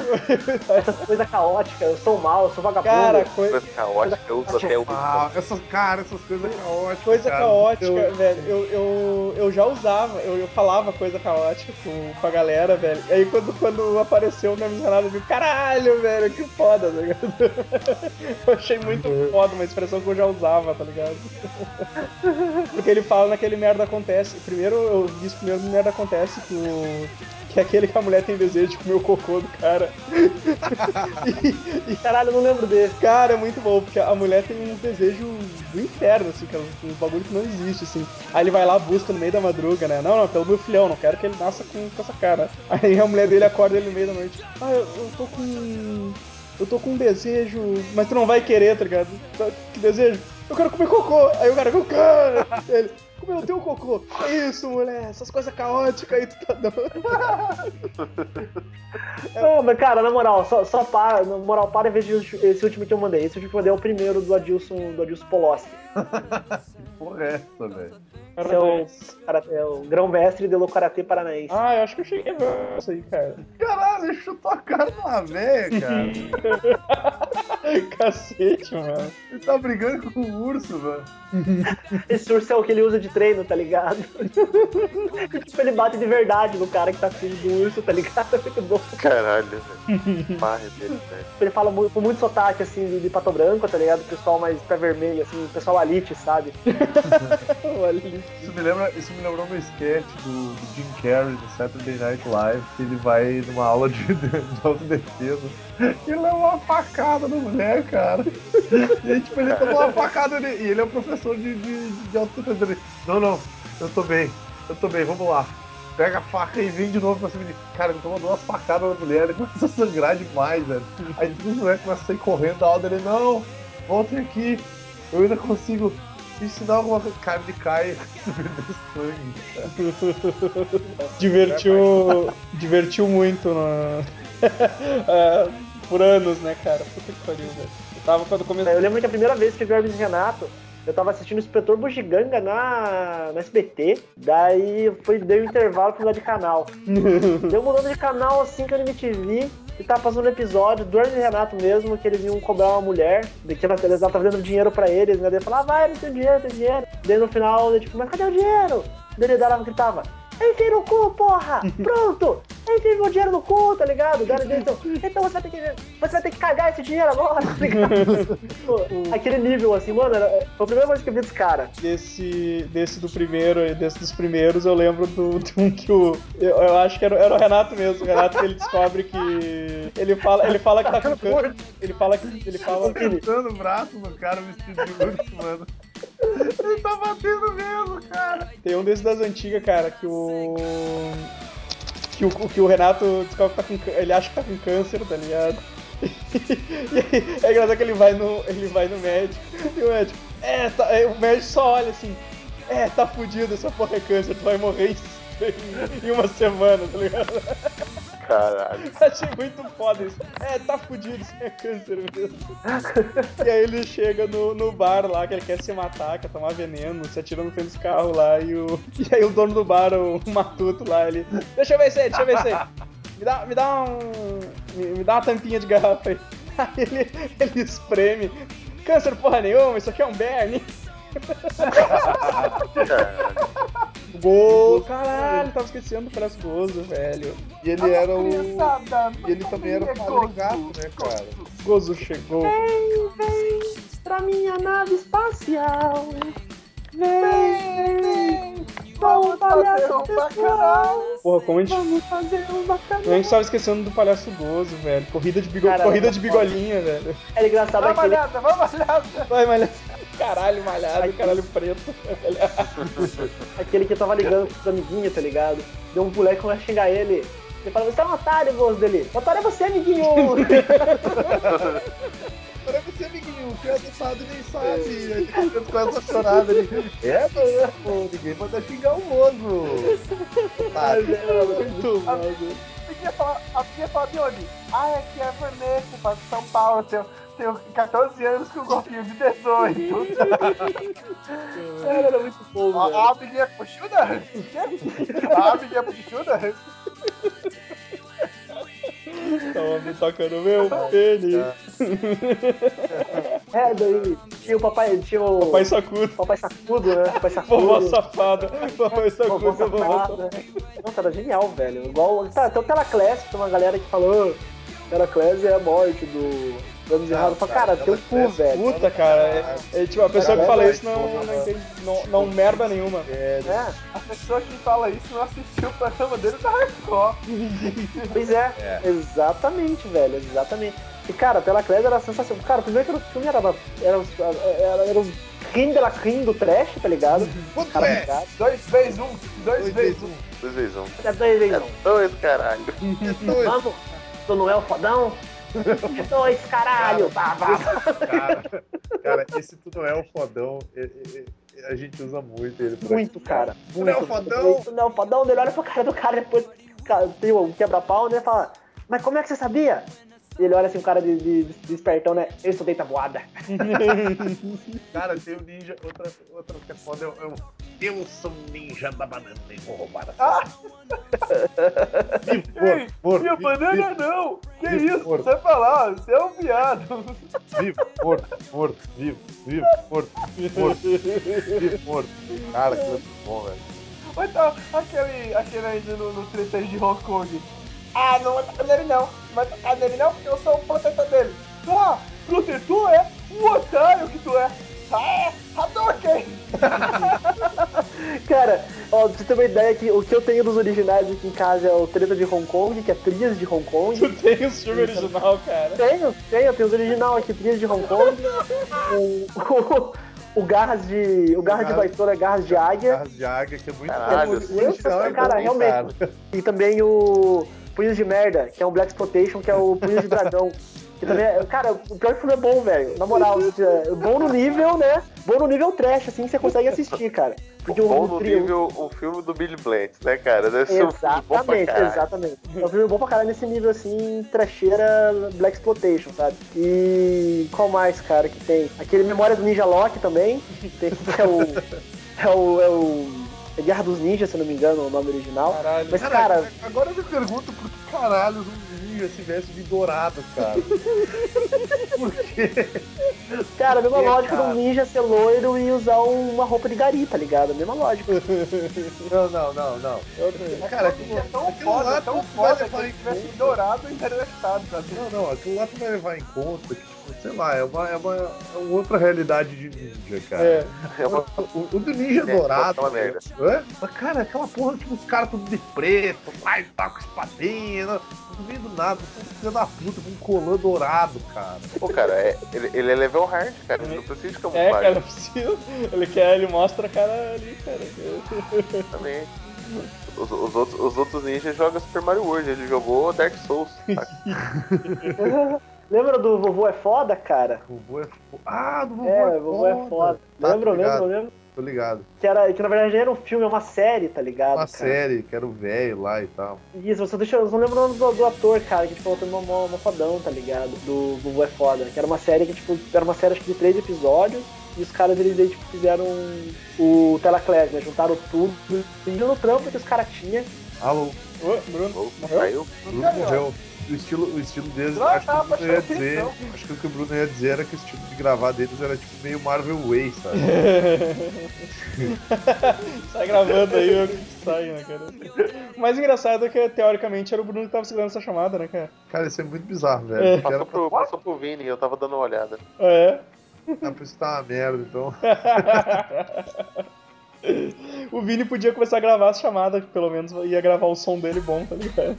Essa coisa caótica, eu sou mal, eu sou vagabundo. Cara, coisa, Coisa caótica, eu uso até o. Ah, essas, cara, essas coisas caóticas. coisa cara. caótica, Eu- velho. Eu, eu, eu já usava, eu, eu falava coisa caótica com, com a galera, velho. Aí quando, quando apareceu o nome do Renato, eu digo, caralho, velho, que foda, tá ligado? Eu achei muito foda, uma expressão que eu já usava, tá ligado? Porque ele fala naquele merda acontece. Primeiro eu vi isso primeiro merda acontece que o. Que é aquele que a mulher tem desejo de comer o cocô do cara. Caralho, eu não lembro desse. Cara, é muito bom, porque a mulher tem um desejo do inferno, assim, que é um bagulho que não existe, assim. Aí ele vai lá, busca no meio da madruga, né? Não, não, pelo meu filhão, não quero que ele nasça com, com essa cara. Aí a mulher dele acorda ele no meio da noite. Ah, eu, eu tô com. Eu tô com um desejo, mas tu não vai querer, tá ligado? Que desejo? Eu quero comer cocô. Aí o cara, eu quero. Ele, comer o teu cocô. É isso, mulher, essas coisas caóticas aí tu tá dando. Não, mas cara, na moral, só, só para, na moral, para e veja esse último que eu mandei. Esse último que eu mandei é o primeiro do Adilson, do Adilson Poloski. Porra, é essa, velho. Esse é o, cara- é o grão-mestre do Karatê Paranaense. Ah, eu acho que eu cheguei a ver isso aí, cara. Caralho, ele chutou a cara de uma véia, cara. Cacete, mano. Ele tá brigando com o urso, mano. Esse urso é o que ele usa de treino, tá ligado? tipo, ele bate de verdade no cara que tá fugindo do urso, tá ligado? É muito bom. Caralho, velho. Barra dele, velho. Ele fala muito, com muito sotaque, assim, de, de pato branco, tá ligado? O pessoal mais pé vermelho, assim, o pessoal elite, sabe? Olha isso. Isso me, lembra, isso me lembrou um sketch do, do Jim Carrey do Saturday Night Live, que ele vai numa aula de, de autodefesa e leva uma facada na mulher, cara. E aí, tipo, ele toma uma facada e ele é o professor de, de, de autodefesa. Não, não, eu tô bem, eu tô bem, vamos lá. Pega a faca e vem de novo pra cima de. Cara, ele toma duas facadas na mulher, ele começa a sangrar demais, velho. Aí todos os moleques começam a sair correndo da aula dele, não, voltem aqui, eu ainda consigo ensinar alguma coisa. Cara, ele cai sangue. Divertiu. divertiu muito no... Ah, por anos, né, cara? Puta que pariu, velho. Eu tava quando começou. Eu lembro que a primeira vez que eu vi o Hermes e Renato, eu tava assistindo o Inspetor Bugiganga na, na SBT, daí foi, deu um intervalo pra mudar de canal. deu mudando de canal assim que eu MTV, e tava passando um episódio do Hermes Renato mesmo, que eles iam cobrar uma mulher, que ela, eles estavam dando dinheiro pra eles, né? Daí falar, ah, vai, não tem dinheiro, tem dinheiro. Daí no final, ele tipo, mas cadê o dinheiro? Daí ele dava, gritava, enfia no cu, porra! Pronto! Enfia meu dinheiro no cu, tá ligado? Ele, então, então você vai ter que. Você vai ter que cagar esse dinheiro agora, tá ligado? Aquele nível assim, mano, era, foi a primeira vez que eu vi desse cara. Desse, desse do primeiro, e desse dos primeiros, eu lembro do, de um que o. Eu, eu acho que era, era o Renato mesmo. O Renato que ele descobre que. Ele fala, ele fala que tá com câncer. Ele fala que. Ele fala. Tentando o braço no cara vestido de urso, mano. Ele tá batendo mesmo, cara. Tem um desses das antigas, cara, que o. Que o, que o Renato descobre que tá com Ele acha que tá com câncer, tá ligado? E aí, é engraçado que ele vai no, ele vai no médico e o médico, é, tá, o médico só olha assim, é, tá fudido, essa porra é câncer, tu vai morrer em, em uma semana, tá ligado? Caralho. Achei muito foda isso. É, tá fudido, isso é câncer mesmo. E aí ele chega no, no bar lá, que ele quer se matar, quer tomar veneno, se atira no frente dos carros lá, e, o, e aí o dono do bar, o Matuto lá, ele. Deixa eu ver isso aí, deixa eu ver isso aí. Me dá, me dá um. Me, me dá uma tampinha de garrafa aí. Aí ele, ele espreme. Câncer porra nenhuma, isso aqui é um Bernie. Gol! Caralho, tava esquecendo do Gozo, velho. E ele era o. E ele também era o padre gato, né, cara? Gozo chegou. Vem, vem pra minha nave espacial. Vem, vem, Vamos fazer um bacanal. Porra, como a gente. Vamos fazer um bacana. A gente tava esquecendo do palhaço gozo, velho. Corrida de, bigo... Caralho, Corrida tá de bigolinha, velho. É engraçado Vamos aquele. malhada, vamos malhada. Vai, malhado. Caralho, malhado, caralho preto. Aquele que tava ligando pros amiguinhos, tá ligado? Deu um moleque que vai xingar ele. Ele fala, você é um otário, voz dele. Otário é você, amiguinho! Pra você, amiguinho, o que é adotado nem sabe. Eu com essa chorada ali. É, mesmo, ninguém manda xingar o moço. Tá, Muito bom. A minha fala, a de onde? Ah, é que é Vanessa, faz São Paulo, tenho, tenho 14 anos com um golfinho de 18. Cara, era muito bom, A, velho. a menina puxuda? A menina puxuda? Tava me tocando meu pênis. É, daí tinha o papai, tinha o Papai sacudo. papai sacudo, né? Papai Vovó sacudo. safada. Papai sacudo, Vovó vovó safada. Nossa, era genial, velho. Igual. Tá, tem o Telaclass, tem uma galera que falou. Telaclass é a morte do. Vamos errado. Eu falo, cara, teu cu, velho. Puta, cara. É, é, tipo, a pessoa que fala isso não, não entende. Não, não merda nenhuma. É, A pessoa que fala isso não assistiu o programa dele da Hardcore. pois é, exatamente, velho, exatamente. E, cara, Telaclass era sensacional. Cara, primeiro que o filme era, era, era, era um crime de la crime do trash, tá ligado? Cara, é? ligado? Dois vezes um, dois Dois vezes vezes um. Dois vezes um. É dois, É não. dois, caralho. um. Dois. Vamos, tu não é o fodão? É dois, caralho. Tá, tá. Cara, cara, esse tu não é o fodão. é- é- é- A gente usa muito ele Muito, cara. Muito. não é o fodão? Tu não é o fodão, ele olha pra cara do cara depois cara, tem um quebra-pau, né? Fala, mas como é que você sabia? E ele olha assim, o cara de, de, de espertão, né? Eu estudei tabuada. Cara, tem o ninja. Outra, outra que é foda é é Eu sou um ninja da banana e vou roubar a Ah! Ei, morto. Minha vivo, banana não! Que Vivo, isso? morto. Você falar, você é um viado. Vivo, morto, morto, vivo, vivo, morto, morto, vivo, morto. Cara, que muito bom, velho. Ou então, aquele, aquele ainda no, no 36 de Hong Kong. Ah, não vai tocar nele não. Não vai tocar nele não, porque eu sou o protetor dele. Ah, protetor é? Um otário que tu é. Ah, é? Hadouken! Cara, ó, pra você ter uma ideia que o que eu tenho dos originais aqui em casa é o Treta de Hong Kong, que é Trias de Hong Kong. Tu tem os filmes original, cara. Tenho, tenho, tenho os original aqui, Trias de Hong Kong. o, o, o Garras de. O Garras de Baitola é Garras de Águia. Carros de águia, que é muito Caralho, sim. O original é Cara, bom, realmente. cara. E também o Punhos de Merda, que é um Black Exploitation, que é o Punhos de Dragão. Que também é, cara, o pior o filme é bom, velho. Na moral, é bom no nível, né? Bom no nível trash, assim, que você consegue assistir, cara. Porque o, Bom o no trio- nível o filme do Billy Blanks, né, cara? Deve ser um filme bom Exatamente, exatamente. É um filme bom pra caralho nesse nível assim, trecheira Black Exploitation, sabe? E qual mais, cara, que tem? Aquele Memória do Ninja Loki também, tem, que é o. É o. É o. É Guerra dos Ninjas, se não me engano, o nome original. Caralho. Mas, Cara, cara, agora eu me pergunto por que caralho se veste de dourado, cara. por quê? cara, a mesma que, lógica cara? do ninja ser loiro e usar uma roupa de gari, tá ligado? A mesma lógica. Não, não, não, não. Cara, aquilo, É tão aquilo foda, lá tão foda que levar ele em tivesse dourado e interessado, sabe? Não, não, aquilo lá tu vai levar em conta que, tipo, sei lá, é uma, é uma, é uma outra realidade de ninja, cara. É. É uma O, o do ninja É, dourado. é uma merda. Mas, cara, aquela porra, tipo, os caras tudo de preto, vai, tá com espadinha, não, não vem do nada, tudo filho da puta, com um colã dourado, cara. Pô, cara, é- ele, ele é level hard, cara. Ele não precisa de É, camuflagem cara, precisa. Ele quer, ele mostra a cara ali, cara. também. Os, os outros, os outros ninjas jogam Super Mario World, ele jogou Dark Souls. Lembra do Vovô é Foda, cara? O vovô é fo... Ah, do vovô É, é, o Vovô é Foda. Tá, Lembra, lembra, lembra? Tô ligado. Que, era, que na verdade era um filme, é uma série, tá ligado? Uma cara? série, que era o velho lá e tal. Isso, você deixa, eu não lembro o nome do, do ator, cara, que tipo, tem uma, uma, uma fodão, tá ligado? Do Vovô é Foda. Que era uma série que, tipo, era uma série acho que de três episódios. E os caras eles aí, tipo, fizeram o Telaclass, né? Juntaram tudo. E no trampo que os caras tinham. Alô, Ô, Bruno, Ou morreu? Caiu? o Bruno morreu. O estilo, o estilo deles, Ah, acho que tá, o Bruno ia que dizer. não. Acho que o que o Bruno ia dizer era que o estilo de gravar deles era tipo meio Marvel Way, sabe? sai gravando aí o que sai, né, cara? O mais engraçado é que, teoricamente, era o Bruno que tava segurando essa chamada, né, cara? Cara, isso é muito bizarro, velho. É. Passou pro, passou pro Vini, eu tava dando uma olhada. É. pra, pra isso tá uma merda, então. o Vini podia começar a gravar as chamadas, que pelo menos ia gravar o som dele bom, tá ligado?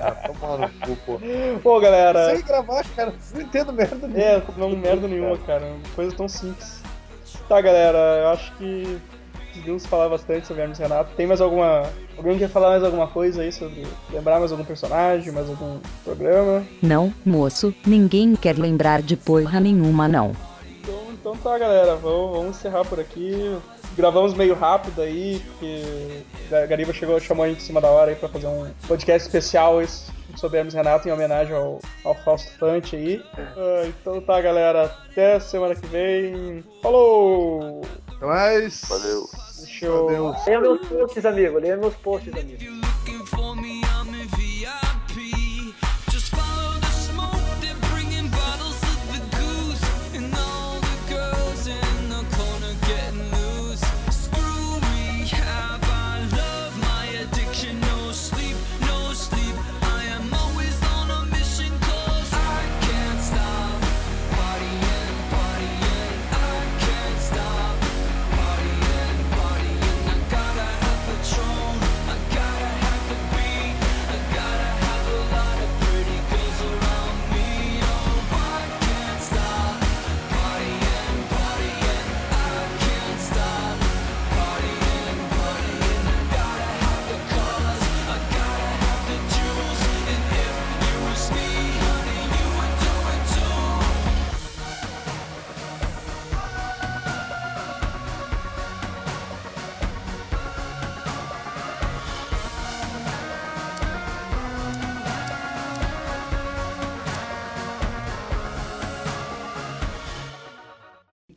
Ah, toma no cu, pô. Pô, galera. Sem gravar, cara. Não entendo merda nenhuma. É, não merda nenhuma, cara. Coisa tão simples. Tá, galera, eu acho que conseguimos falar bastante sobre Hermes e Renato. Tem mais alguma. Alguém quer falar mais alguma coisa aí sobre. Lembrar mais algum personagem, mais algum programa? Não, moço, ninguém quer lembrar de porra nenhuma não. Então, então tá, galera, vamos, vamos encerrar por aqui. Gravamos meio rápido aí, porque a Gariba chegou, chamou a gente em cima da hora aí pra fazer um podcast especial esse, sobre Hermes Renato em homenagem ao, ao Fausto Fante aí. Ah, então tá, galera, até semana que vem. Falou! Até mais. Valeu. Deixa eu. Valeu. Leia meus posts, amigo. Leia meus posts, amigo.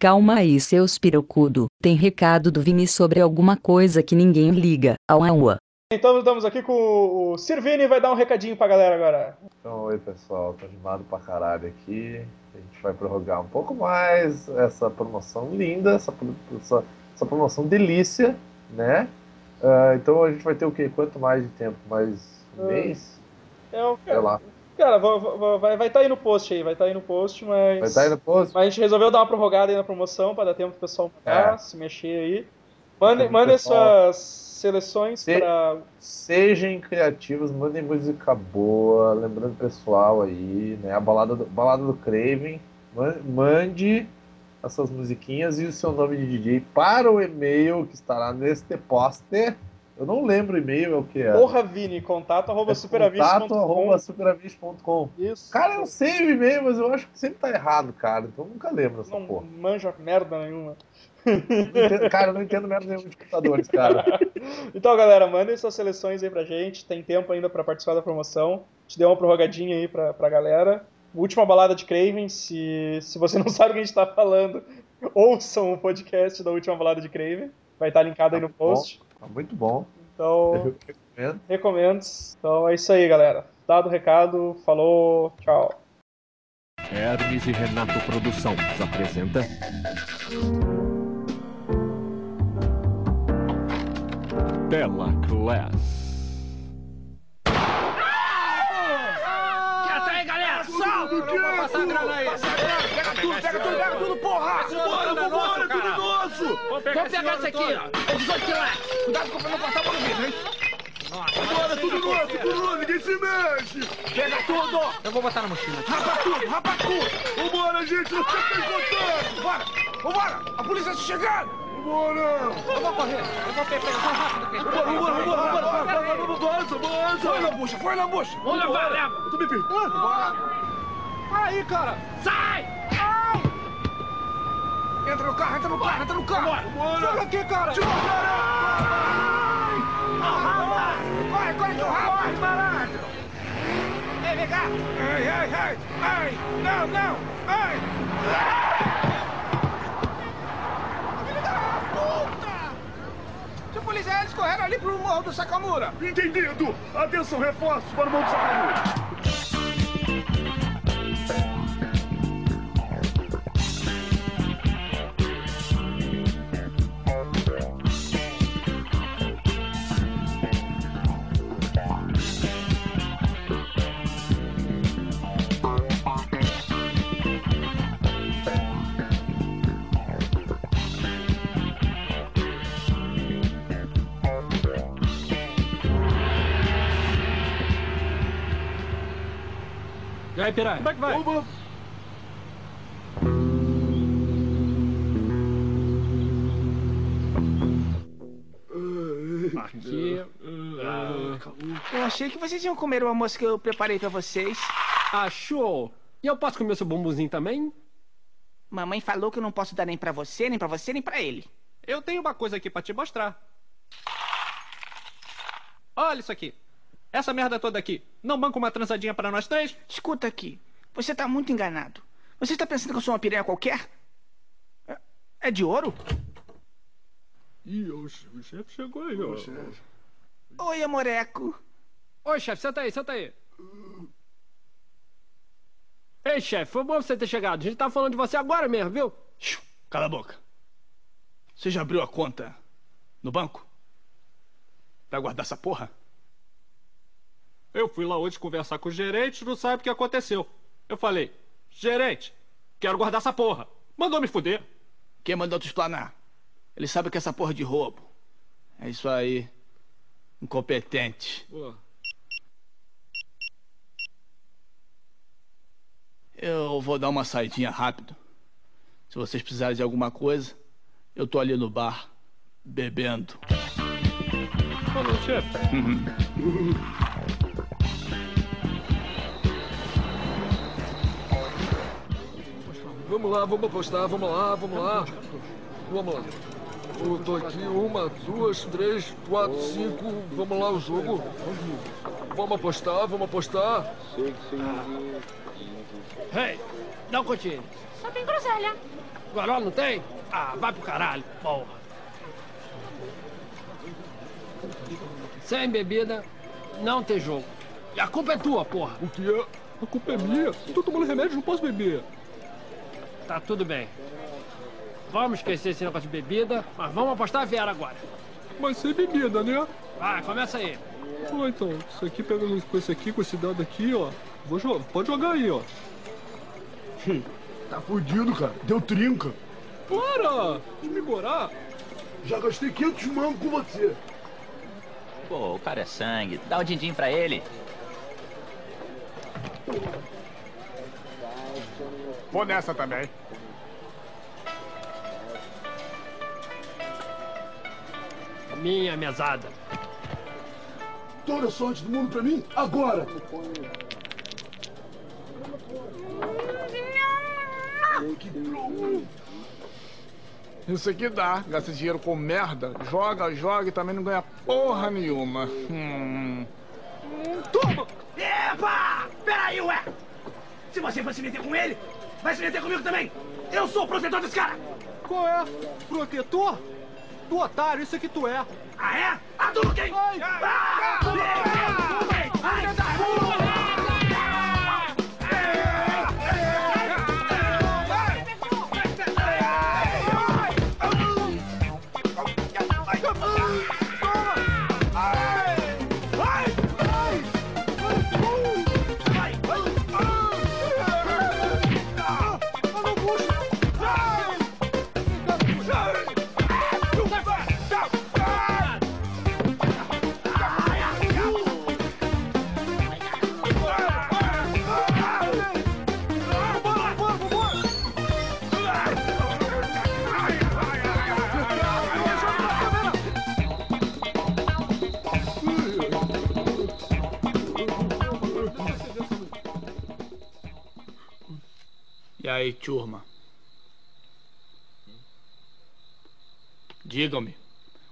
Calma aí seus pirocudo, tem recado do Vini sobre alguma coisa que ninguém liga, au au. Então estamos aqui com o Sirvini vai dar um recadinho pra galera agora. Então, oi pessoal, tô animado pra caralho aqui. A gente vai prorrogar um pouco mais essa promoção linda, essa, essa, essa promoção delícia, né? Ah, então a gente vai ter o quê? Quanto mais de tempo? Mais um Ah. mês? É o Sei lá. Cara, va- va- vai estar tá aí no post aí, vai estar aí no post, mas. Vai estar aí no post? Mas a gente resolveu dar uma prorrogada aí na promoção pra dar tempo pro pessoal É. se mexer aí. Mandem, mandem suas seleções se- pra. Sejam criativos, mandem música boa, lembrando o pessoal aí, né? A balada do, balada do Craven. Man- Mande as suas musiquinhas e o seu nome de DJ para o e-mail que estará neste poster. Eu não lembro o e-mail, é o que é? Porra, Vini, contato arroba É superavis.com. contato arroba superavis.com. Isso. Cara, eu sei o e-mail, mas eu acho que sempre tá errado, cara. Então eu nunca lembro essa não porra. manja merda nenhuma. Não entendo- cara, eu não entendo merda nenhuma de computadores, cara. Então, galera, mandem suas seleções aí pra gente. Tem tempo ainda pra participar da promoção. Te deu uma prorrogadinha aí pra, pra galera. Última balada de Craven. Se, se você não sabe o que a gente tá falando, ouçam o podcast da última balada de Craven. Vai estar linkado aí no post. Tá muito bom. Então, Eu recomendo. recomendo. Então é isso aí, galera. Dado o recado, falou, tchau. Hermes e Renato Produções apresenta. Tela Class. Quieta aí, galera! Salve! Eu não vou passar a grana aí! Pega tudo, pega tudo, pega tudo, porra! Vambora, vambora, tudo nosso! Vamos pegar esse aqui, ó! É 18 quilates! Cuidado pra não cortar o vidro, hein? Bora, tudo nosso, tudo nosso, ninguém se mexe! Pega tudo! Eu vou botar na mochila. Rapa tudo, rapa tudo! Vambora, gente, não fica encostando! Vambora, vambora! A polícia tá chegando! Vambora! Eu vou correr, eu vou pegar só rápido. Vambora, vambora, vambora, vambora! Avança, avança! Foi na bucha, foi na bucha! Vamos levar, leva! Tu me pergunta! Bora! Aí, cara! Sai! Ai! Entra no carro, entra no carro, entra no carro! Bora! Joga aqui, cara! Corre, corre, que o rabo! Corre, malandro! Ei, vem cá! Ei, ei, ei! Ei! Não, não! Ei! Filho da puta! Seu policial, eles correram ali pro morro do Sacamura! Entendido! Atenção, reforços para o Monte Sacramento! E aí, piranha? Como é que vai? Aqui. Eu achei que vocês iam comer o almoço que eu preparei pra vocês. Achou? E eu posso comer seu bumbumzinho também? Mamãe falou que eu não posso dar nem pra você, nem pra você, nem pra ele. Eu tenho uma coisa aqui pra te mostrar. Olha isso aqui. Essa merda toda aqui. Não banca uma transadinha pra nós três? Escuta aqui. Você tá muito enganado. Você está pensando que eu sou uma piranha qualquer? É- É de ouro? Ih, o chefe chegou aí, ó. Oi, amoreco. Oi, chefe, senta aí, senta aí. Ei, chefe, foi bom você ter chegado. A gente tá falando de você agora mesmo, viu? Cala a boca. Você já abriu a conta no banco? Pra guardar essa porra? Eu fui lá hoje conversar com o gerente, não sabe o que aconteceu. Eu falei, gerente, quero guardar essa porra. Mandou me fuder. Quem mandou tu explanar? Ele sabe que essa porra é de roubo. É isso aí. Incompetente. Eu vou dar uma saidinha rápido. Se vocês precisarem de alguma coisa, eu tô ali no bar, bebendo. Falou, chefe. Vamos lá, vamos apostar, vamos lá, vamos lá. Vamos lá. Eu tô aqui, uma, duas, três, quatro, cinco. Vamos lá o jogo. Vamos apostar, vamos apostar. Ei, não continue. Só tem groselha. Goró não tem? Ah, vai pro caralho, porra. Sem bebida, não tem jogo. E a culpa é tua, porra. O que é? A culpa é minha. Tô tomando remédio, não posso beber. Tá tudo bem. Vamos esquecer esse negócio de bebida, mas vamos apostar a Vera agora. Mas sem bebida, né? Vai, começa aí. Ó, então, isso aqui pega com esse aqui, com esse dado aqui, ó. Vou jogar, pode jogar aí, ó. Tá fudido, cara. Deu trinca. Para de me gorar. Já gastei 500 mangos com você. Pô, o cara é sangue. Dá o din-din pra ele. Vou nessa também. Minha mesada. Toda a sorte do mundo pra mim, agora. Isso aqui dá. Gasta dinheiro com merda. Joga, joga e também não ganha porra nenhuma. Hum. Toma! Epa! Peraí, ué! Se você for se meter com ele, vai se meter comigo também! Eu sou o protetor desse cara! Qual é? Protetor? Tu otário, isso é que tu é. Ah, é? Ah, tu quem? Ai! Ah! Ai! Ai! E aí, turma? Digam-me,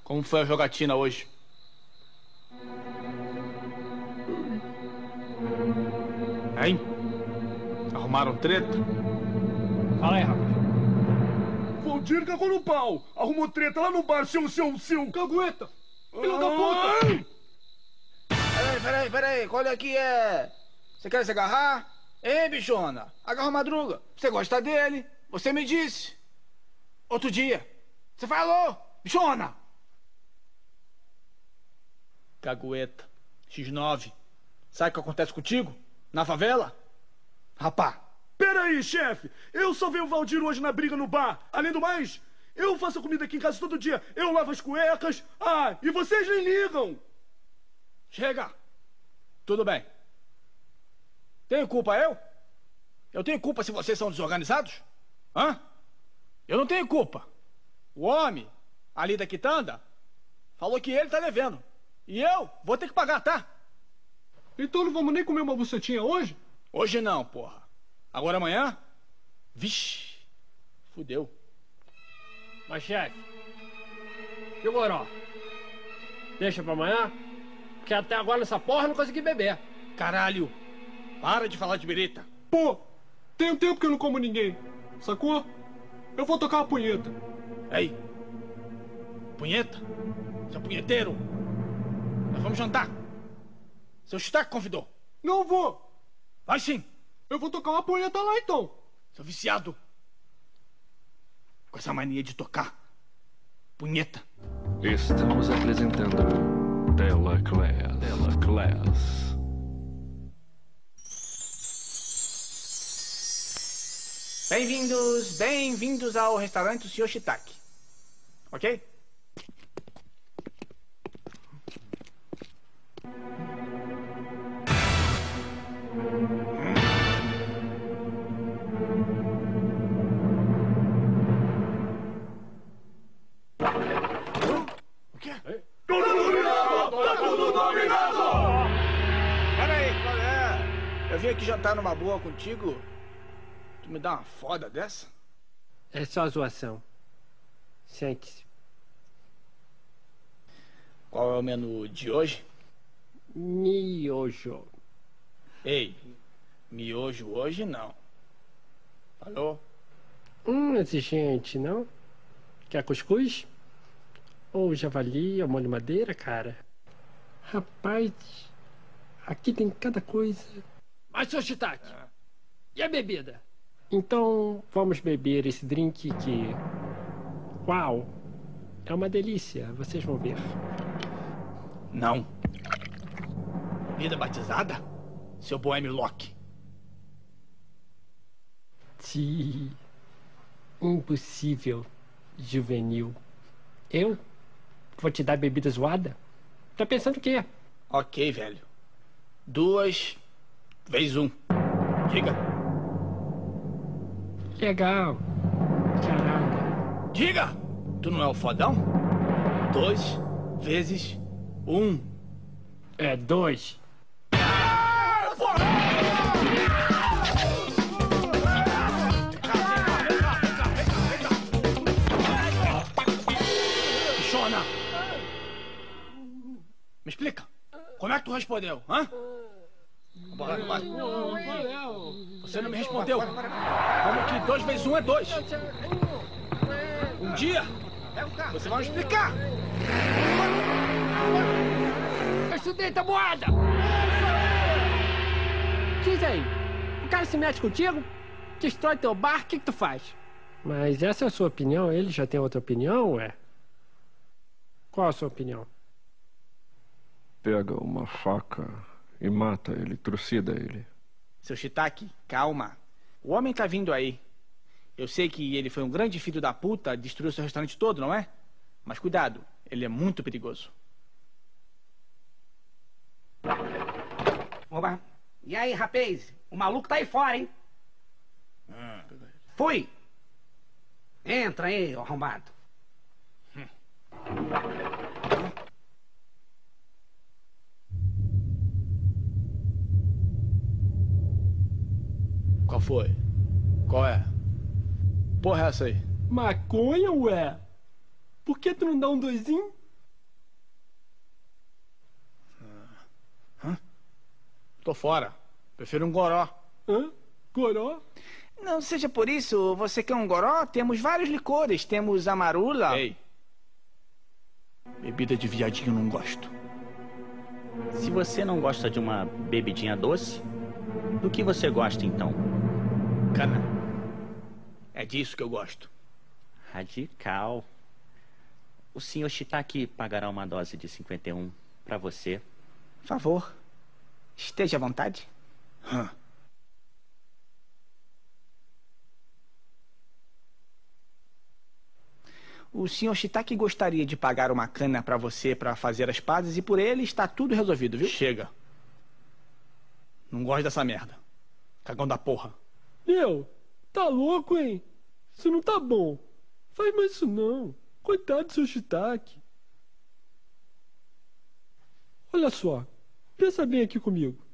como foi a jogatina hoje? Hein? Arrumaram treta? Fala aí, rapaz. Valdir cagou no pau. Arrumou treta lá no bar, seu, seu, seu. Cagueta. Filho da puta. Peraí, peraí, peraí, qual é que é? Você quer se agarrar? Ei, bichona, agarra madruga. Você gosta dele? Você me disse. Outro dia. Você falou, bichona. Cagueta. X9. Sabe o que acontece contigo? Na favela? Rapá. Peraí, chefe. Eu salvei o Valdir hoje na briga no bar. Além do mais, eu faço comida aqui em casa todo dia. Eu lavo as cuecas. Ah, e vocês nem ligam. Chega. Tudo bem. Tenho culpa eu? Eu tenho culpa se vocês são desorganizados? Hã? Eu não tenho culpa. O homem ali da quitanda falou que ele tá devendo. E eu vou ter que pagar, tá? Então não vamos nem comer uma bucetinha hoje? Hoje não, porra. Agora amanhã? Vixe. Fudeu. Mas, chefe. E o goró? Deixa pra amanhã? Porque até agora nessa porra eu não consegui beber. Caralho. Para de falar de birita. Pô, tem um tempo que eu não como ninguém. Sacou? Eu vou tocar uma punheta. Ei. Punheta? Seu punheteiro. Nós vamos jantar. Seu Stack convidou. Não vou. Vai sim. Eu vou tocar uma punheta lá então. Seu viciado. Com essa mania de tocar. Punheta. Estamos apresentando Tela Class. Tela Class. Bem-vindos, bem-vindos ao restaurante Sr. Shitake. Ok? É? Eu vim aqui jantar numa boa contigo. Tu me dá uma foda dessa? É só zoação. Sente-se. Qual é o menu de hoje? Miojo. Ei, miojo hoje não. Alô? Hum, exigente, não? Quer cuscuz? Ou javali, ou molho madeira, cara? Rapaz, aqui tem cada coisa. Mas, seu Shiitake, e a bebida? Então, vamos beber esse drink que... Uau! É uma delícia, vocês vão ver. Não. Vida batizada? Seu boêmio Loki. Sim. Impossível, juvenil. Eu? Vou te dar bebida zoada? Tá pensando o quê? Ok, velho. Duas vezes um. Diga. Legal. Caralho. Diga! Tu não é o fodão? Dois vezes um. É dois. Bichona! Me explica. Como é que tu respondeu, hã? Bora, bora. Você não me respondeu. Como que dois vezes um é dois? Um dia, você vai me explicar. Estudei tabuada! Diz aí, o cara se mete contigo, destrói teu bar, o que, que tu faz? Mas essa é a sua opinião, ele já tem outra opinião, ué? Qual a sua opinião? Pega uma faca e mata ele, trucida ele. Seu Shiitake, calma. O homem tá vindo aí. Eu sei que ele foi um grande filho da puta, destruiu seu restaurante todo, não é? Mas cuidado, ele é muito perigoso. Oba. E aí, rapaz? O maluco tá aí fora, hein? Fui! Entra aí, arrombado. Qual foi? Qual é? Porra é essa aí? Maconha, ué? Por que tu não dá um doisinho? Tô fora. Prefiro um goró. Hã? Goró? Não seja por isso, você quer um goró? Temos vários licores. Temos amarula. Ei. Bebida de viadinho não gosto. Se você não gosta de uma bebidinha doce, do que você gosta então? Cana. É disso que eu gosto. Radical. O senhor Shitaki pagará uma dose de 51 para você. Por favor, esteja à vontade. Hã. O senhor Shitaki gostaria de pagar uma cana pra você pra fazer as pazes e por ele está tudo resolvido, viu? Chega. Não gosto dessa merda. Cagão da porra. Meu, tá louco, hein? Isso não tá bom. Faz mais isso não. Coitado do seu shiitake. Olha só, pensa bem aqui comigo.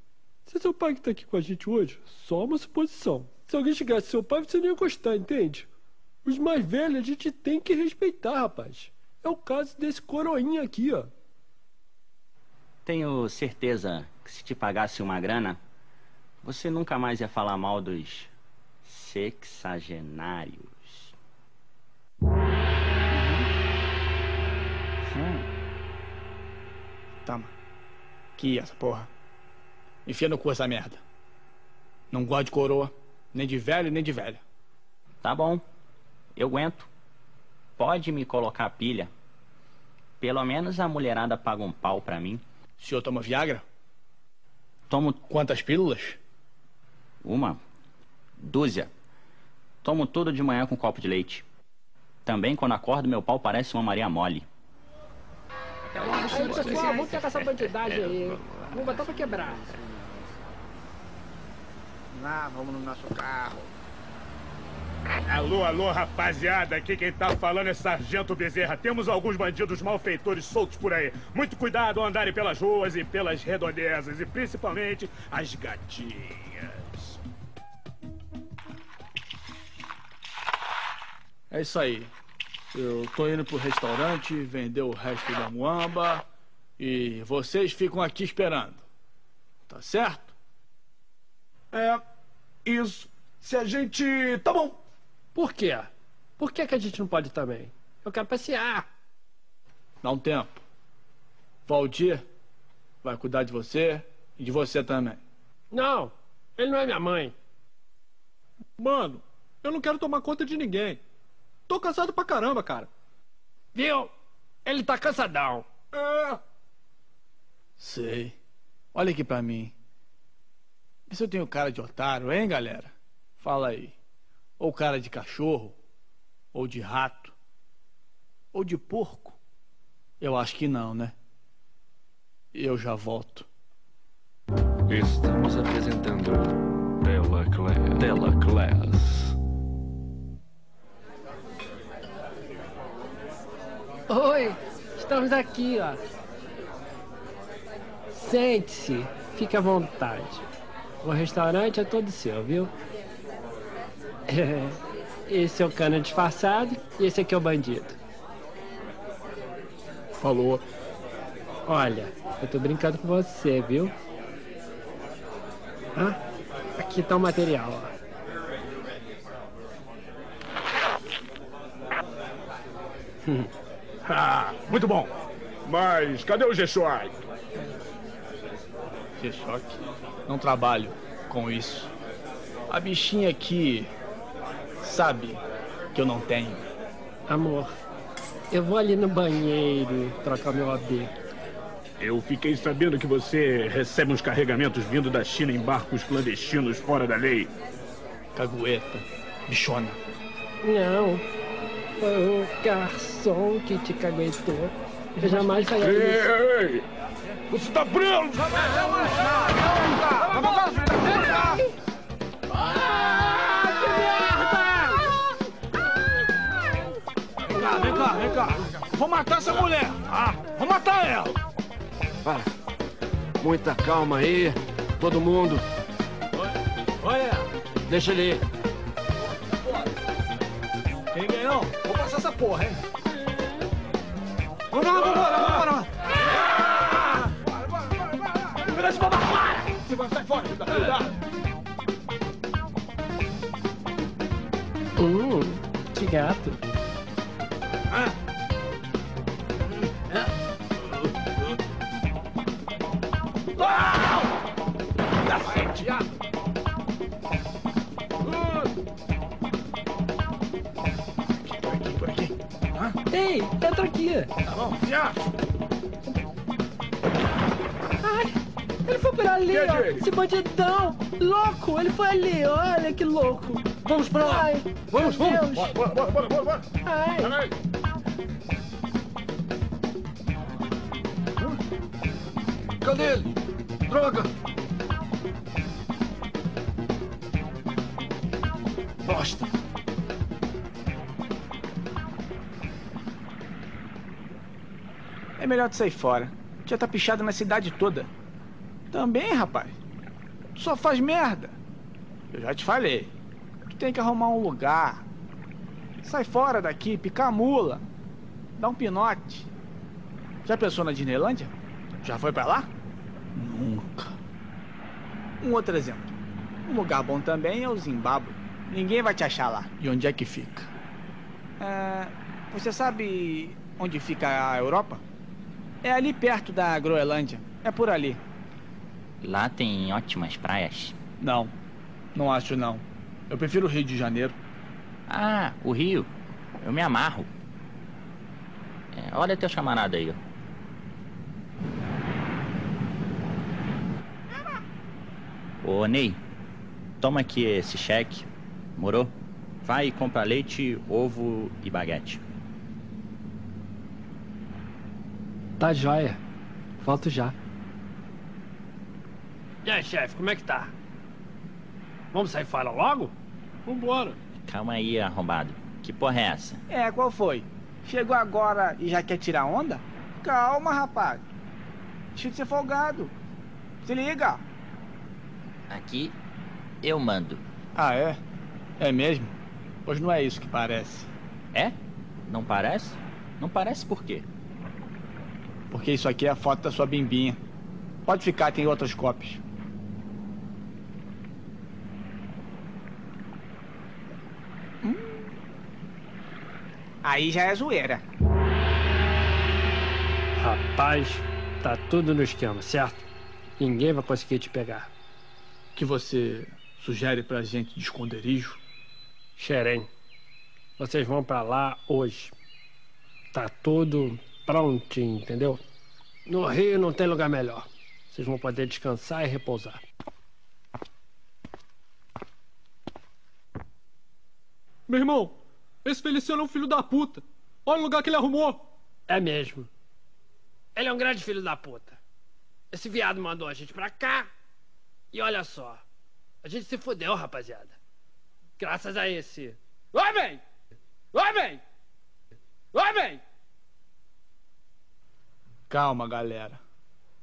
Se seu pai que tá aqui com a gente hoje, só uma suposição. Se alguém chegasse seu pai, você não ia gostar, entende? Os mais velhos a gente tem que respeitar, rapaz. É o caso desse coroinha aqui, ó. Tenho certeza que se te pagasse uma grana, você nunca mais ia falar mal dos sexagenários. Hum. Toma. Que essa porra. Enfia no cu essa merda. Não gosto de coroa. Nem de velho, nem de velha. Tá bom. Eu aguento. Pode me colocar a pilha. Pelo menos a mulherada paga um pau pra mim. O senhor toma Viagra? Tomo. Quantas pílulas? Uma. Dúzia. Tomo tudo de manhã com um copo de leite. Também, quando acordo, meu pau parece uma Maria Mole. Aí, pessoal, vamos pegar essa bandidagem aí. Vamos botar pra quebrar. Lá, vamos no nosso carro. Alô, alô, rapaziada, aqui quem tá falando é Sargento Bezerra. Temos alguns bandidos malfeitores soltos por aí. Muito cuidado ao andarem pelas ruas e pelas redondezas, e principalmente as gatinhas. É isso aí. Eu tô indo pro restaurante vender o resto da muamba e vocês ficam aqui esperando. Tá certo? É, isso. Se a gente. Tá bom. Por quê? Por que, que a gente não pode também? Eu quero passear. Dá um tempo. Valdir vai cuidar de você e de você também. Não, ele não é minha mãe. Mano, eu não quero tomar conta de ninguém. Tô cansado pra caramba, cara. Viu? Ele tá cansadão. É. Sei. Olha aqui pra mim. Vê se eu tenho cara de otário, hein, galera? Fala aí. Ou cara de cachorro, ou de rato, ou de porco. Eu acho que não, né? Eu já volto. Estamos apresentando Tela Class. Tela Class. Oi, estamos aqui, ó. Sente-se, fique à vontade. O restaurante é todo seu, viu? Esse é o cana disfarçado e esse aqui é o bandido. Falou. Olha, eu tô brincando com você, viu? Ah, aqui tá o material, ó. Ah, muito bom. Mas cadê o G-Shock? G-Shock? Não trabalho com isso. A bichinha aqui sabe que eu não tenho. Amor, eu vou ali no banheiro trocar meu AB. Eu fiquei sabendo que você recebe uns carregamentos vindo da China em barcos clandestinos fora da lei. Cagueta, bichona. Não, foi o garçom que te caguetou. Eu jamais faria Ei, isso. ei, você tá preso! Vem cá, vem cá, vem cá. Vou matar essa mulher. Ah, vou matar ela. Para. Muita calma aí. Todo mundo. Olha. Deixa ele ir. Porra, hein? Vamos lá, vamos lá, vamos lá. Vira esse babaca, para! Você vai sair fora, filho da puta. Hum, Aqui. Tá bom, já. Ai, ele foi por ali, ó. Esse bandidão. Louco, ele foi ali. Olha que louco. Vamos pra lá. Ai, Vamos, vamos. Deus. Bora, bora, bora, bora, bora. bora. Ai. Peraí. Cadê ele? Droga! Melhor tu sair fora. Já tá pichado na cidade toda. Também, rapaz. Tu só faz merda. Eu já te falei. Tu tem que arrumar um lugar. Sai fora daqui, picar a mula. Dá um pinote. Já pensou na Disneylândia? Já foi pra lá? Nunca. Um outro exemplo. Um lugar bom também é o Zimbábue. Ninguém vai te achar lá. E onde é que fica? É, você sabe onde fica a Europa? É ali perto da Groenlândia. É por ali. Lá tem ótimas praias. Não, não acho não. Eu prefiro o Rio de Janeiro. Ah, o Rio. Eu me amarro. É, olha teu camarada aí, ó. Ô, Ney, toma aqui esse cheque. Morou? Vai e compra leite, ovo e baguete. Tá joia. Volto já. E aí, chefe, como é que tá? Vamos sair fora logo? Vambora. Calma aí, arrombado. Que porra é essa? É, qual foi? Chegou agora e já quer tirar onda? Calma, rapaz. Deixa de ser folgado. Se liga. Aqui eu mando. Ah, é? É mesmo? Pois não é isso que parece. É? Não parece? Não parece por quê? Porque isso aqui é a foto da sua bimbinha. Pode ficar, tem outras cópias. Hum. Aí já é zoeira. Rapaz, tá tudo no esquema, certo? Ninguém vai conseguir te pegar. Que você sugere pra gente de esconderijo? Xerém, vocês vão pra lá hoje. Tá tudo prontinho, entendeu? No Rio não tem lugar melhor. Vocês vão poder descansar e repousar. Meu irmão, esse Feliciano é um filho da puta. Olha o lugar que ele arrumou. É mesmo. Ele é um grande filho da puta. Esse viado mandou a gente pra cá. E olha só. A gente se fudeu, rapaziada. Graças a esse. Homem! Homem! Homem! Calma, galera.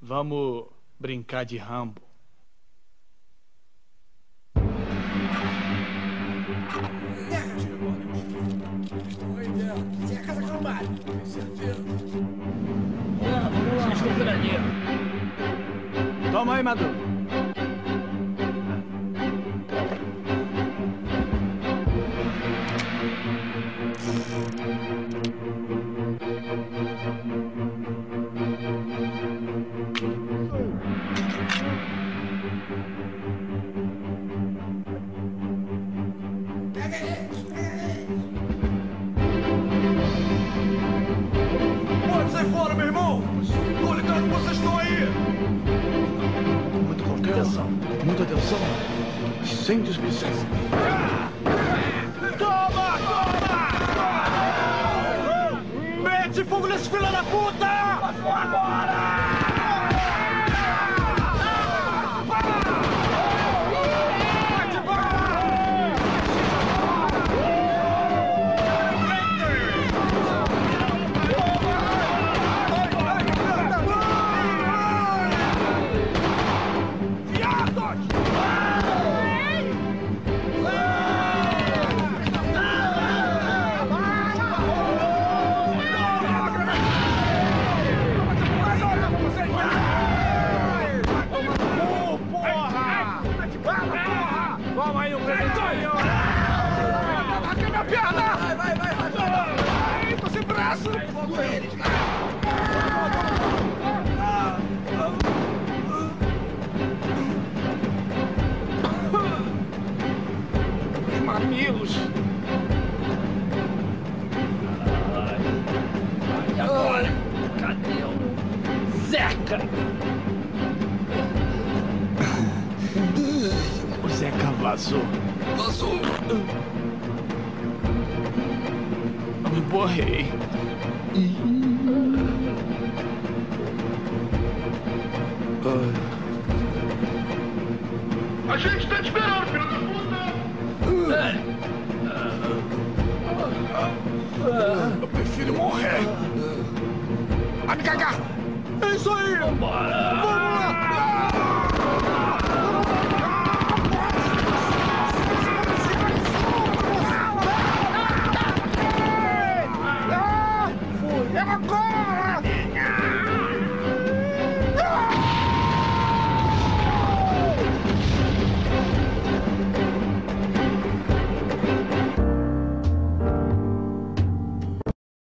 Vamos brincar de Rambo. Toma aí, Maduro.